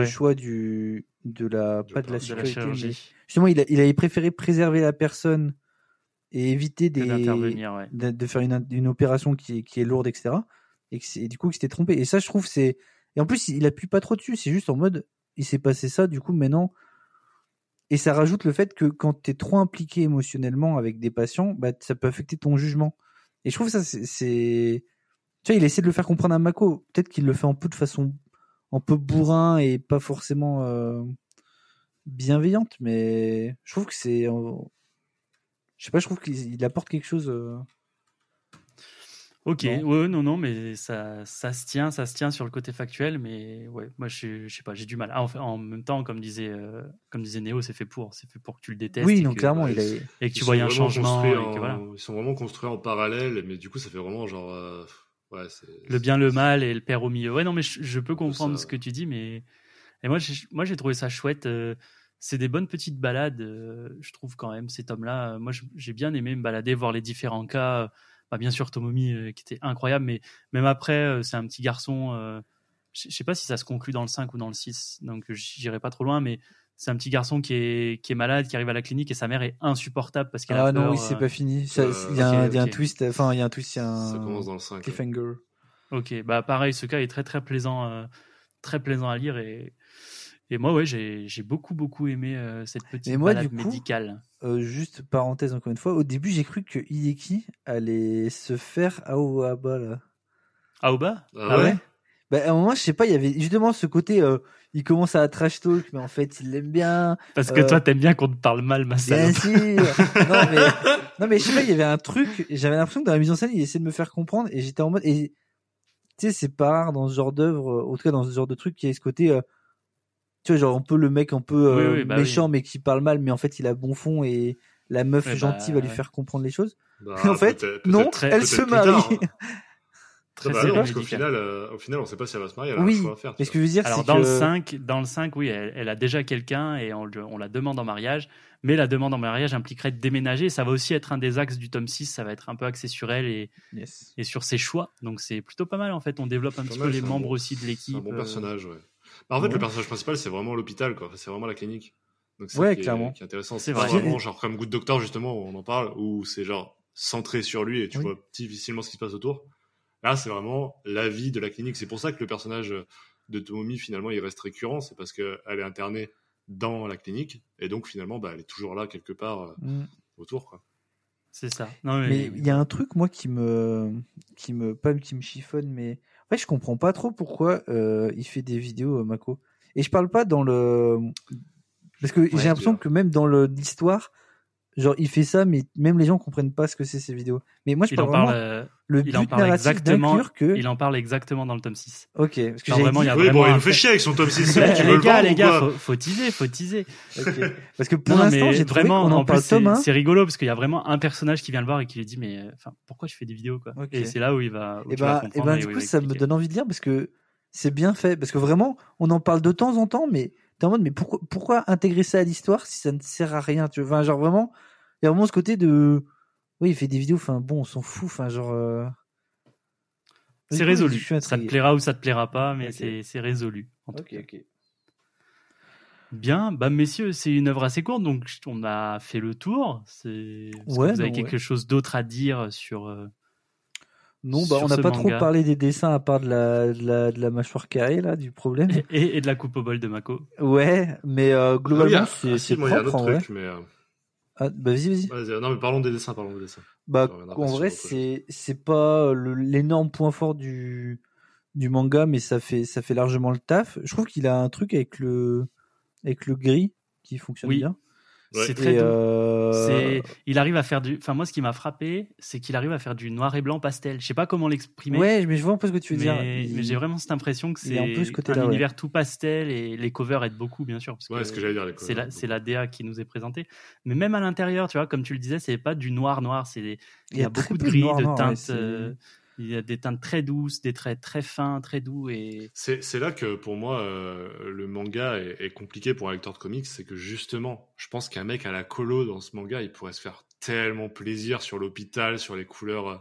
choix du, de la, De pas de la chirurgie, mais justement, il, a- il avait préféré préserver la personne et éviter des, ouais. de, de faire une, une opération qui est, qui est lourde, etc. Et, que c'est- et du coup, il s'était trompé. Et ça, je trouve, c'est. Et en plus, il appuie pas trop dessus. C'est juste en mode, il s'est passé ça, du coup, maintenant. Et ça rajoute le fait que quand tu es trop impliqué émotionnellement avec des patients, bah, ça peut affecter ton jugement. Et je trouve ça, c'est. c'est- Tu vois, il essaie de le faire comprendre à Mako. Peut-être qu'il le fait un peu de façon un peu bourrin et pas forcément euh, bienveillante, mais je trouve que c'est. Je sais pas, je trouve qu'il il apporte quelque chose. euh, Ok, Non. ouais, non, non, mais ça, ça se tient, ça se tient sur le côté factuel, mais ouais, moi je, je sais pas, j'ai du mal. Ah, en, fait, en même temps, comme disait, euh, comme disait Néo, c'est fait pour, c'est fait pour que tu le détestes. Oui, que, clairement, ouais, il a. et que tu voyais un changement. construits et que en- voilà. Ils sont vraiment construits en parallèle, mais du coup, ça fait vraiment genre. euh, Ouais. Le bien, le mal et le père au milieu. Ouais, non, mais je, je peux comprendre ça. ce que tu dis, mais et moi, j'ai- moi, j'ai trouvé ça chouette. euh, c'est des bonnes petites balades, euh, je trouve quand même ces tomes-là. Euh, Moi, j'ai bien aimé me balader, voir les différents cas. euh, bah, bien sûr, Tomomi euh, qui était incroyable, mais même après, euh, c'est un petit garçon. euh, je sais pas si ça se conclut dans le 5 ou dans le 6, donc j'irai pas trop loin, mais c'est un petit garçon qui est, qui est malade, qui arrive à la clinique et sa mère est insupportable parce qu'elle Ah a non, peur, oui, c'est euh, pas fini. Il euh, y a, un, y a twist, enfin, il y a un twist, il y a un Ça commence dans le 5. cliffhanger. Ok, bah pareil, ce cas est très très plaisant, euh, très plaisant à lire et, et moi ouais j'ai beaucoup beaucoup aimé euh, cette petite Mais moi, balade du coup, médicale. Euh, juste parenthèse encore une fois, au début j'ai cru que Hideki allait se faire Aoaba là. Aoba? Ah ouais? Bah, à un moment, je sais pas, il y avait justement ce côté, euh, il commence à trash talk, mais en fait, il l'aime bien. Parce que Euh, toi t'aimes bien qu'on te parle mal, ma Bien sûr. non, mais, non, mais je sais pas, il y avait un truc, j'avais l'impression que dans la mise en scène, il essayait de me faire comprendre, et j'étais en mode, et, tu sais, c'est pas rare dans ce genre d'œuvre, en tout cas dans ce genre de truc, qui a ce côté, euh, tu vois, genre, un peu le mec un peu euh, Oui, oui, bah méchant, mais qui parle mal, mais en fait, il a bon fond, et la meuf bah, gentille va lui ouais. faire comprendre les choses. Bah, en fait, non, très- elle se marie. hein. Très Ah bah non, parce qu'au médicale. final, euh, au final, on sait pas si elle va se marier. Elle Oui, faire. mais ce que je veux dire, Alors dans que... le 5, dans le 5, oui, elle, elle a déjà quelqu'un et on, la demande en mariage, mais la demande en mariage impliquerait de déménager. Ça va aussi être un des axes du tome 6, ça va être un peu axé sur elle et, Yes. et sur ses choix. Donc c'est plutôt pas mal en fait. On développe un petit mal, peu les membres bon- aussi de l'équipe. un bon euh, personnage, ouais. Bah, en fait, Ouais. le personnage principal, c'est vraiment l'hôpital, quoi. C'est vraiment la clinique. Donc, c'est Ouais, ça qui est- clairement. qui est intéressant. C'est vrai. vraiment genre comme Good Doctor, justement, où on en parle, où c'est genre centré sur lui et tu Oui. vois difficilement ce qui se passe autour. Là, c'est vraiment la vie de la clinique. C'est pour ça que le personnage de Tomomi, finalement, il reste récurrent. C'est parce qu'elle est internée dans la clinique et donc, finalement, bah, elle est toujours là quelque part euh, Mm. autour, quoi. C'est ça. Non, mais, Mais il y a un truc moi qui me qui me pas qui me chiffonne mais en fait je comprends pas trop pourquoi euh, il fait des vidéos euh, Mako. Et je parle pas dans le parce que j'ai l'impression que même dans le l'histoire genre il fait ça mais même les gens comprennent pas ce que c'est ces vidéos. Mais moi je il parle en vraiment parle, euh, le il but en parle exactement. que Il en parle exactement dans le tome 6. OK parce que Non, vraiment, dit- il y a Oui, vraiment bon, il nous fait chier avec son top 6. les gars, les gars, faut, faut teaser, faut teaser. Parce que pour l'instant j'ai trouvé vraiment, en, en parle plus, c'est tome 1. c'est rigolo parce qu'il y a vraiment un personnage qui vient le voir et qui lui dit mais euh, enfin pourquoi tu fais des vidéos quoi? Et c'est là où il va. Où Et tu vas ben, et ben et du où il coup, ça me donne envie de lire parce que c'est bien fait. Parce que vraiment, on en parle de temps en temps, mais t'es en mode, mais pourquoi, pourquoi intégrer ça à l'histoire si ça ne sert à rien tu vois? Enfin, genre vraiment, il y a vraiment ce côté de. Oui, il fait des vidéos, enfin bon, on s'en fout, enfin genre. euh, C'est résolu. Ça te plaira ou ça te plaira pas, mais c'est résolu. En tout cas. Bien, bah messieurs, c'est une œuvre assez courte, donc on a fait le tour. Que vous avez non, quelque ouais. chose d'autre à dire sur. euh, Non, bah, on n'a pas manga. trop parlé des dessins à part de la, de la, de la mâchoire carrée, là, du problème. et, et de la coupe au bol de Mako. Ouais, mais euh, Ah oui, globalement, ah, c'est ah, si, y a un propre, autre en vrai. truc, mais. euh, Ah, bah, vas-y, vas-y. vas-y, non, mais parlons des dessins, parlons des dessins. Bah, en vrai, c'est c'est pas le- l'énorme point fort du du manga, mais ça fait ça fait largement le taf. Je trouve qu'il a un truc avec le avec le gris qui fonctionne Oui. bien. Ouais. C'est très Et, doux. euh, C'est, il arrive à faire du. Enfin, moi, ce qui m'a frappé, c'est qu'il arrive à faire du noir et blanc pastel. Je sais pas comment l'exprimer. Ouais, mais je vois un peu ce que tu veux mais, dire. mais Il- j'ai vraiment cette impression que c'est un peu ce côté-là, un ouais. univers tout pastel et les covers aident beaucoup, bien sûr. Parce Ouais, que ce que j'allais dire. les c'est covers. la, c'est la DA qui nous est présentée. Mais même à l'intérieur, tu vois, comme tu le disais, c'est pas du noir noir, c'est des- il y a, beaucoup de gris, noir, de noir, teintes. Il y a des teintes très douces, des traits très fins, très doux et C'est c'est là que pour moi euh, le manga est, est compliqué pour un lecteur de comics, c'est que justement, je pense qu'un mec à la colo dans ce manga, il pourrait se faire tellement plaisir sur l'hôpital, sur les couleurs euh,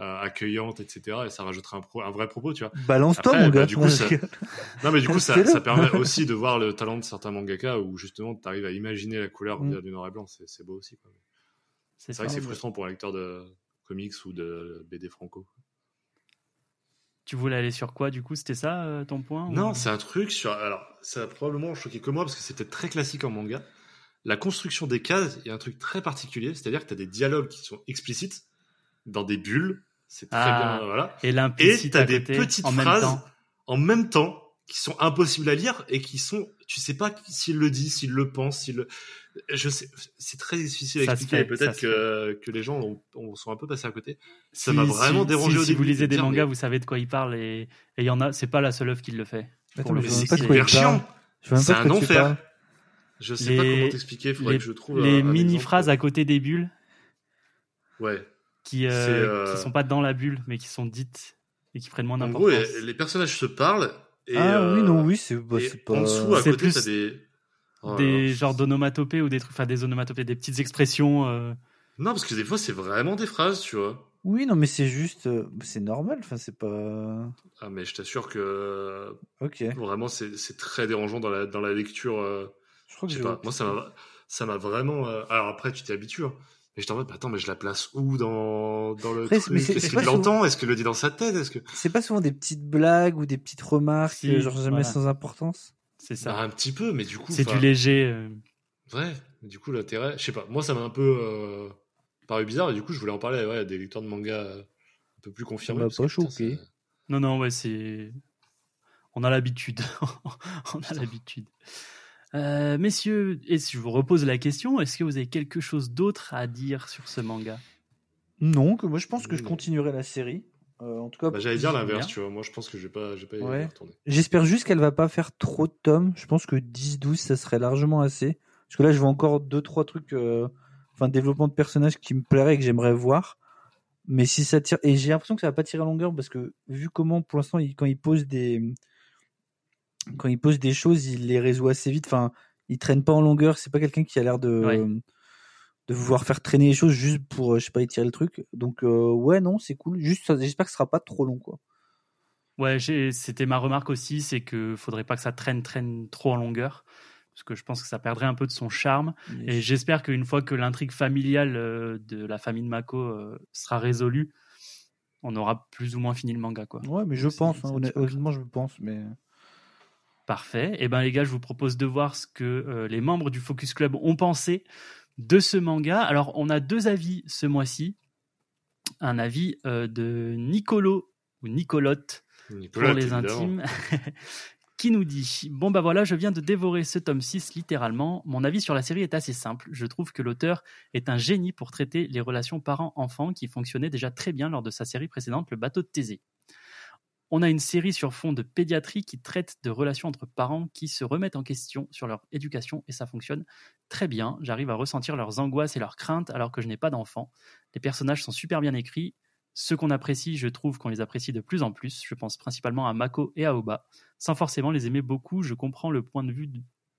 euh, accueillantes, etc. Et ça rajouterait un, pro- un vrai propos, tu vois. Balance-toi, mon bah, gars. du coup, ça- Non, mais du coup, ça, ça permet aussi de voir le talent de certains mangaka où justement, tu arrives à imaginer la couleur Mm. du noir et blanc. C'est beau aussi. c'est C'est vrai que c'est frustrant pour un lecteur de comics ou de BD franco. Tu voulais aller sur quoi du coup C'était ça euh, ton point Non, ou- c'est un truc sur. Alors, ça a probablement choqué que moi parce que c'était très classique en manga. La construction des cases, il y a un truc très particulier, c'est-à-dire que tu as des dialogues qui sont explicites dans des bulles. C'est très Ah. bien, voilà. et l'implicite Et à des petites en phrases en même temps qui sont impossibles à lire et qui sont, tu sais pas s'il le dit, s'il le pense, s'il le, je sais, c'est très difficile à Ça expliquer. Peut-être que, que les gens ont, ont- sont un peu passés à côté. Ça Si- m'a vraiment si- dérangé si, au si début vous de lisez des mangas, mais- vous savez de quoi il parle et il y en a. C'est pas la seule œuvre qui le fait. Attends, mais c'est hyper chiant. C'est un enfer. Je sais Les- pas comment t'expliquer, faudrait les- que je trouve Les un mini exemple. phrases à côté des bulles Ouais. qui euh, C'est, euh, qui sont pas dans la bulle mais qui sont dites et qui prennent moins En gros, d'importance. les, personnages se parlent. Et, Ah euh, oui, non, oui, c'est bah, pas. En dessous, à côté, plus t'as des. Oh des genres d'onomatopées ou des trucs, enfin des onomatopées, des petites expressions. euh, Non, parce que des fois, c'est vraiment des phrases, tu vois. Oui, non, mais c'est juste, euh, c'est normal. Enfin, c'est pas. Ah, mais je t'assure que Ok. vraiment, c'est c'est très dérangeant dans la, dans la lecture. euh, Je crois que je sais j'ai pas. Moi, ça m'a, ça m'a vraiment. euh, Alors après, tu t'y habitues. hein. Mais je t'en mode, bah, attends, mais je la place où dans, dans le Après, truc? Est-ce qu'il l'entend? Est-ce qu'il le dit dans sa tête? Est-ce que C'est pas souvent des petites blagues ou des petites remarques, Si, genre jamais voilà. sans importance? C'est Bah, ça. un petit peu, mais du coup. c'est du léger. euh, Ouais. Du coup, l'intérêt, je sais pas. Moi, ça m'a un peu euh, paru bizarre. Et du coup, je voulais en parler ouais, à des lecteurs de manga un peu plus confirmés. que, pas choqué. ça- Non, non, ouais, c'est. On a l'habitude. On a l'habitude. Euh, messieurs, et si je vous repose la question, est-ce que vous avez quelque chose d'autre à dire sur ce manga? Non, que moi je pense que je continuerai la série. Euh, en tout cas, Bah, J'allais dire l'inverse, tu vois. Moi, je pense que je vais pas, je vais pas y Ouais. retourner. j'espère juste qu'elle va pas faire trop de tomes. Je pense que 10-12 ça serait largement assez. Parce que là, je vois encore deux trois trucs, euh, enfin développement de personnages qui me plairaient et que j'aimerais voir. Mais si ça tire, et j'ai l'impression que ça va pas tirer à longueur parce que vu comment pour l'instant il- quand il pose des quand il pose des choses, il les résout assez vite. Enfin, il traîne pas en longueur. C'est pas quelqu'un qui a l'air de Ouais. De vouloir faire traîner les choses juste pour euh, je sais pas étirer le truc. Donc euh, ouais non c'est cool. Juste j'espère que ce sera pas trop long quoi. Ouais, c'était ma remarque aussi, c'est que faudrait pas que ça traîne, traîne trop en longueur, parce que je pense que ça perdrait un peu de son charme. Et j'espère qu'une fois que l'intrigue familiale euh, de la famille de Mako sera résolue, on aura plus ou moins fini le manga, quoi. Ouais mais je pense. hein, honnêtement je pense mais. Parfait. Et ben les gars, je vous propose de voir ce que euh, les membres du Focus Club ont pensé de ce manga. Alors, on a deux avis ce mois-ci. Un avis euh, de Nicolo ou Nicolotte Nicolas, pour les intimes, qui nous dit Bon, bah voilà, je viens de dévorer ce tome 6 littéralement. Mon avis sur la série est assez simple. Je trouve que l'auteur est un génie pour traiter les relations parents-enfants qui fonctionnaient déjà très bien lors de sa série précédente, Le bateau de Thésée. On a une série sur fond de pédiatrie qui traite de relations entre parents qui se remettent en question sur leur éducation et ça fonctionne très bien. J'arrive à ressentir leurs angoisses et leurs craintes alors que je n'ai pas d'enfant. Les personnages sont super bien écrits. Ceux qu'on apprécie, je trouve qu'on les apprécie de plus en plus. Je pense principalement à Mako et à Oba. Sans forcément les aimer beaucoup, je comprends le point de vue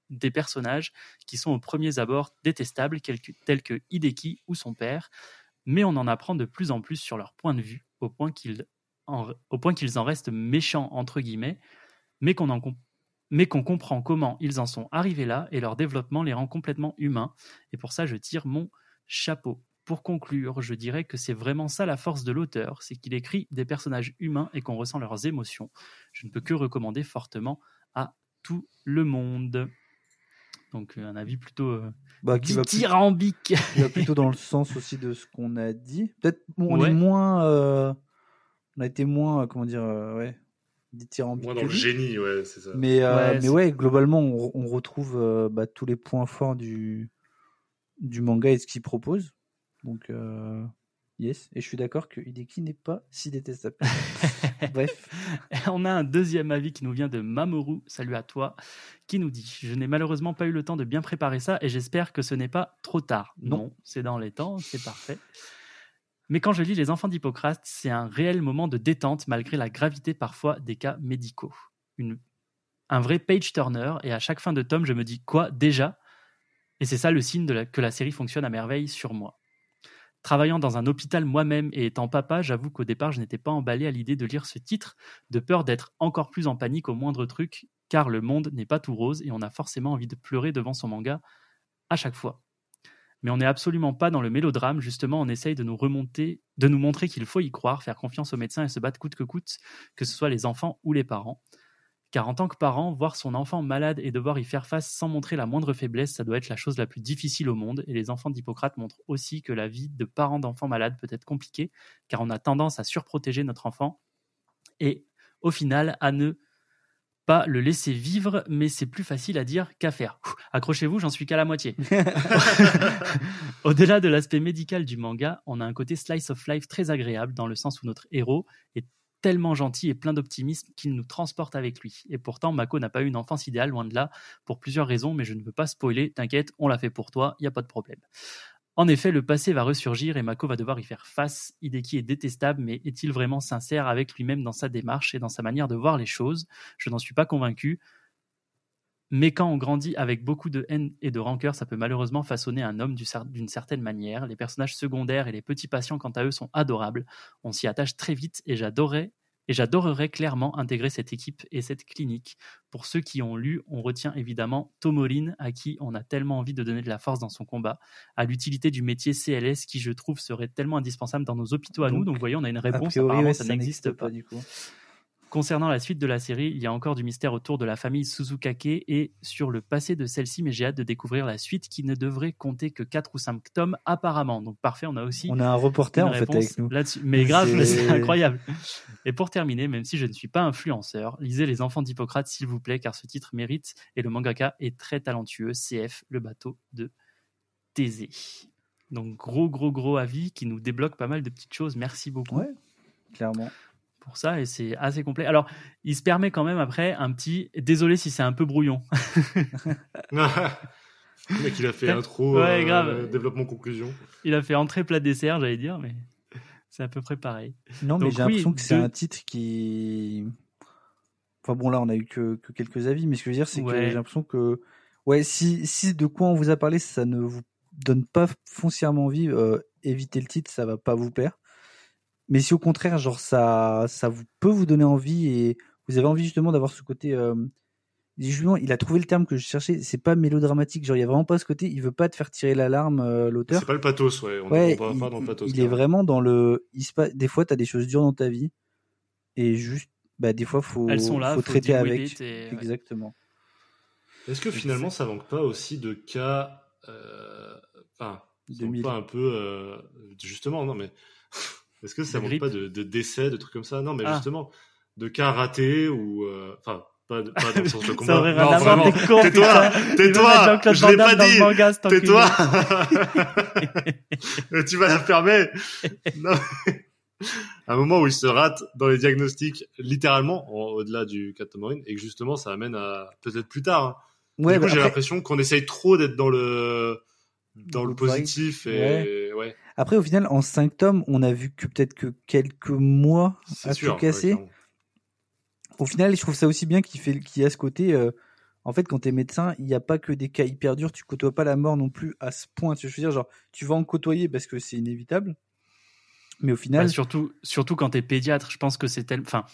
des personnages qui sont aux premiers abords détestables, tels que Hideki ou son père, mais on en apprend de plus en plus sur leur point de vue, au point qu'ils en, au point qu'ils en restent méchants, entre guillemets, mais qu'on en com- mais qu'on comprend comment ils en sont arrivés là et leur développement les rend complètement humains. Et pour ça, je tire mon chapeau. Pour conclure, je dirais que c'est vraiment ça la force de l'auteur, c'est qu'il écrit des personnages humains et qu'on ressent leurs émotions. Je ne peux que recommander fortement à tout le monde. Donc euh, un avis plutôt euh, Bah qui va, qui plutôt dans le sens aussi de ce qu'on a dit. Peut-être bon, on Ouais. est moins euh, on a été moins euh, comment dire euh, ouais dithyrambique Moi, que dans le génie, ouais, c'est ça. Mais, euh, Ouais, mais ouais, globalement, on, on retrouve euh, bah, tous les points forts du, du manga et ce qu'il propose. Donc, euh, yes. Et je suis d'accord que Hideki n'est pas si détestable. Bref. On a un deuxième avis qui nous vient de Mamoru, salut à toi, qui nous dit Je n'ai malheureusement pas eu le temps de bien préparer ça et j'espère que ce n'est pas trop tard. Non. Non, c'est dans les temps, c'est parfait. Mais quand je lis Les Enfants d'Hippocrate, c'est un réel moment de détente malgré la gravité parfois des cas médicaux. Un vrai page turner et à chaque fin de tome, je me dis Quoi déjà? Et c'est ça le signe que la série fonctionne à merveille sur moi. Travaillant dans un hôpital moi-même et étant papa, j'avoue qu'au départ, je n'étais pas emballé à l'idée de lire ce titre, de peur d'être encore plus en panique au moindre truc, car le monde n'est pas tout rose et on a forcément envie de pleurer devant son manga à chaque fois. Mais on n'est absolument pas dans le mélodrame, justement, on essaye de nous remonter, de nous montrer qu'il faut y croire, faire confiance aux médecins et se battre coûte que coûte, que ce soit les enfants ou les parents. Car en tant que parent, voir son enfant malade et devoir y faire face sans montrer la moindre faiblesse, ça doit être la chose la plus difficile au monde. Et les enfants d'Hippocrate montrent aussi que la vie de parents d'enfants malades peut être compliquée, car on a tendance à surprotéger notre enfant et au final à ne pas le laisser vivre, mais c'est plus facile à dire qu'à faire. Accrochez-vous, j'en suis qu'à la moitié. Au-delà de l'aspect médical du manga, on a un côté slice of life très agréable dans le sens où notre héros est tellement gentil et plein d'optimisme qu'il nous transporte avec lui. Et pourtant, Mako n'a pas eu une enfance idéale, loin de là, pour plusieurs raisons, mais je ne veux pas spoiler, t'inquiète, on l'a fait pour toi, il n'y a pas de problème. En effet, le passé va ressurgir et Mako va devoir y faire face. Hideki est détestable, mais est-il vraiment sincère avec lui-même dans sa démarche et dans sa manière de voir les choses? Je n'en suis pas convaincu. Mais quand on grandit avec beaucoup de haine et de rancœur, ça peut malheureusement façonner un homme d'une certaine manière. Les personnages secondaires et les petits patients, quant à eux, sont adorables. On s'y attache très vite et j'adorais et j'adorerais clairement intégrer cette équipe et cette clinique. Pour ceux qui ont lu, on retient évidemment Tomolin, à qui on a tellement envie de donner de la force dans son combat, à l'utilité du métier CLS, qui je trouve serait tellement indispensable dans nos hôpitaux à nous. Donc, vous voyez, on a une réponse. Apparemment, ça, n'existe pas. du coup. Concernant la suite de la série, il y a encore du mystère autour de la famille Suzukake et sur le passé de celle-ci, mais j'ai hâte de découvrir la suite qui ne devrait compter que 4 ou 5 tomes apparemment. Donc parfait, on a aussi. On a un reporter en fait avec nous. Là-dessus. Mais grave, c'est incroyable. Et pour terminer, même si je ne suis pas influenceur, lisez Les Enfants d'Hippocrate s'il vous plaît, car ce titre mérite et le mangaka est très talentueux. CF, le bateau de Thésée. Donc gros, gros, gros avis qui nous débloque pas mal de petites choses. Merci beaucoup. Ouais, clairement pour ça et c'est assez complet. Alors, il se permet quand même après un petit. Désolé si c'est un peu brouillon. Le mec, il a fait intro, ouais, euh, développement, conclusion. Il a fait entrée, plat, dessert, j'allais dire, mais c'est à peu près pareil. Non, mais j'ai l'impression que c'est un titre qui. Enfin bon, là, on a eu que, que quelques avis, mais ce que je veux dire, c'est que j'ai l'impression que. Ouais, si, si de quoi on vous a parlé, ça ne vous donne pas foncièrement envie, euh, évitez le titre, ça va pas vous plaire. Mais si au contraire, genre ça, ça vous peut vous donner envie et vous avez envie justement d'avoir ce côté, euh, justement, il a trouvé le terme que je cherchais. C'est pas mélodramatique, genre il y a vraiment pas ce côté. Il veut pas te faire tirer l'alarme, euh, l'auteur. C'est pas le pathos, ouais. On ouais, pas, il, pas dans le pathos. Il est vraiment dans le. Il se passe, des fois, t'as des choses dures dans ta vie et juste, bah des fois, faut. Elles sont là, faut, traiter avec. Exactement. Est-ce que finalement, ça manque pas aussi de cas, euh, enfin, pas un peu, euh, justement, non mais. Est-ce que ça manque pas de, de, décès, de trucs comme ça? Non, mais ah. justement, de cas ratés ou. Euh, enfin, pas, pas dans le sens de combat. ça aurait non, vraiment. Tais-toi Tais-toi Je l'ai pas dit Tais-toi Tu vas la fermer non, Un moment où il se rate dans les diagnostics, littéralement, au-delà du cas de et que justement, ça amène à peut-être plus tard. Hein. Ouais, du coup, bah j'ai l'impression qu'on essaye trop d'être dans le dans le positif et ouais. Après, au final, en 5 tomes, on a vu que peut-être que quelques mois à tout casser. au final, je trouve ça aussi bien qu'il fait, qu'il y a ce côté. Euh, en fait, quand t'es médecin, il n'y a pas que des cas hyper durs. Tu côtoies pas la mort non plus à ce point. Tu veux dire, genre, tu vas en côtoyer parce que c'est inévitable. Mais au final, bah, surtout, surtout quand t'es pédiatre, je pense que c'est tel. Enfin,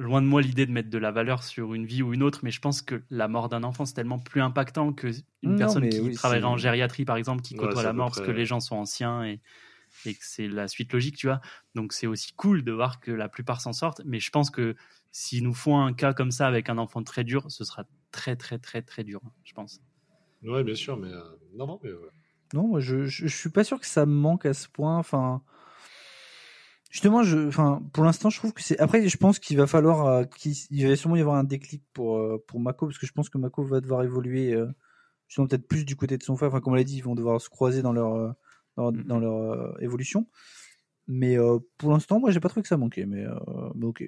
loin de moi l'idée de mettre de la valeur sur une vie ou une autre, mais je pense que la mort d'un enfant, c'est tellement plus impactant qu'une personne qui travaillerait en gériatrie, par exemple, qui côtoie la mort parce que les gens sont anciens et, et que c'est la suite logique, tu vois. Donc c'est aussi cool de voir que la plupart s'en sortent, mais je pense que s'ils nous font un cas comme ça avec un enfant très dur, ce sera très, très, très, très dur, je pense. Ouais, bien sûr, mais euh, non, non, mais Non, je, je, je, suis pas sûr que ça me manque à ce point. Enfin, Justement, je, enfin, pour l'instant, je trouve que c'est. Après, je pense qu'il va falloir, euh, qu'il va sûrement y avoir un déclic pour euh, pour Mako, parce que je pense que Mako va devoir évoluer, euh, justement peut-être plus du côté de son frère. Enfin, comme on l'a dit, ils vont devoir se croiser dans leur euh, dans, mm-hmm. dans, leur évolution. Mais pour l'instant, moi, j'ai pas trouvé que ça manquait, mais, mais ok.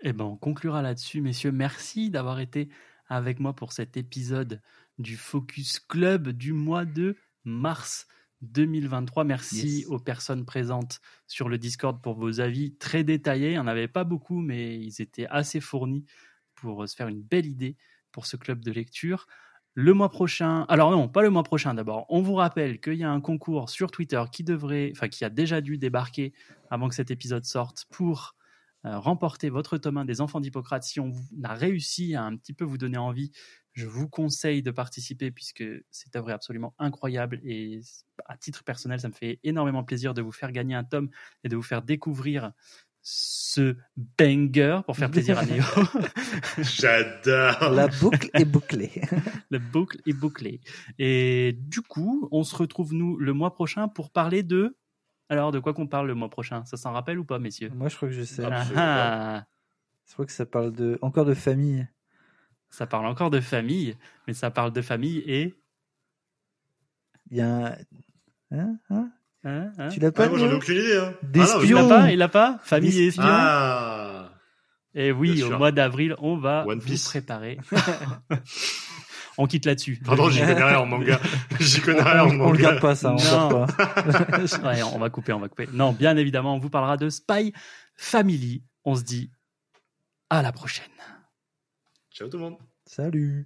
Eh ben, on conclura là-dessus, messieurs. Merci d'avoir été avec moi pour cet épisode du Focus Club du mois de mars. 2023. Merci aux personnes présentes sur le Discord pour vos avis très détaillés. Il n'y en avait pas beaucoup, mais ils étaient assez fournis pour se faire une belle idée pour ce club de lecture. Le mois prochain, alors non, pas le mois prochain d'abord. On vous rappelle qu'il y a un concours sur Twitter qui devrait, enfin qui a déjà dû débarquer avant que cet épisode sorte pour euh, remporter votre tome 1 des Enfants d'Hippocrate. Si on a réussi à un petit peu vous donner envie, je vous conseille de participer puisque cette œuvre est absolument incroyable et à titre personnel, ça me fait énormément plaisir de vous faire gagner un tome et de vous faire découvrir ce banger pour faire plaisir à Néo. J'adore. La boucle est bouclée. La boucle est bouclée. Et du coup, on se retrouve nous le mois prochain pour parler de. Alors, de quoi qu'on parle le mois prochain? Ça s'en rappelle ou pas, messieurs? Moi, je crois que je sais. Ah, ah. Je crois que ça parle de encore de famille. Ça parle encore de famille, mais ça parle de famille et. Il y a un. Hein, hein, hein, tu l'as pas ah, Moi, j'en ai aucune idée. Hein. Des ah, il l'a pas, il l'a pas? Famille et espions. Ah. Et oui, au mois d'avril, on va One vous préparer. on quitte là-dessus. Pardon, j'y connais rien en manga. J'y connais rien en manga. On le garde pas ça, on non. pas. ouais, on va couper, on va couper. Non, bien évidemment, on vous parlera de Spy Family. On se dit à la prochaine. Ciao tout le monde. Salut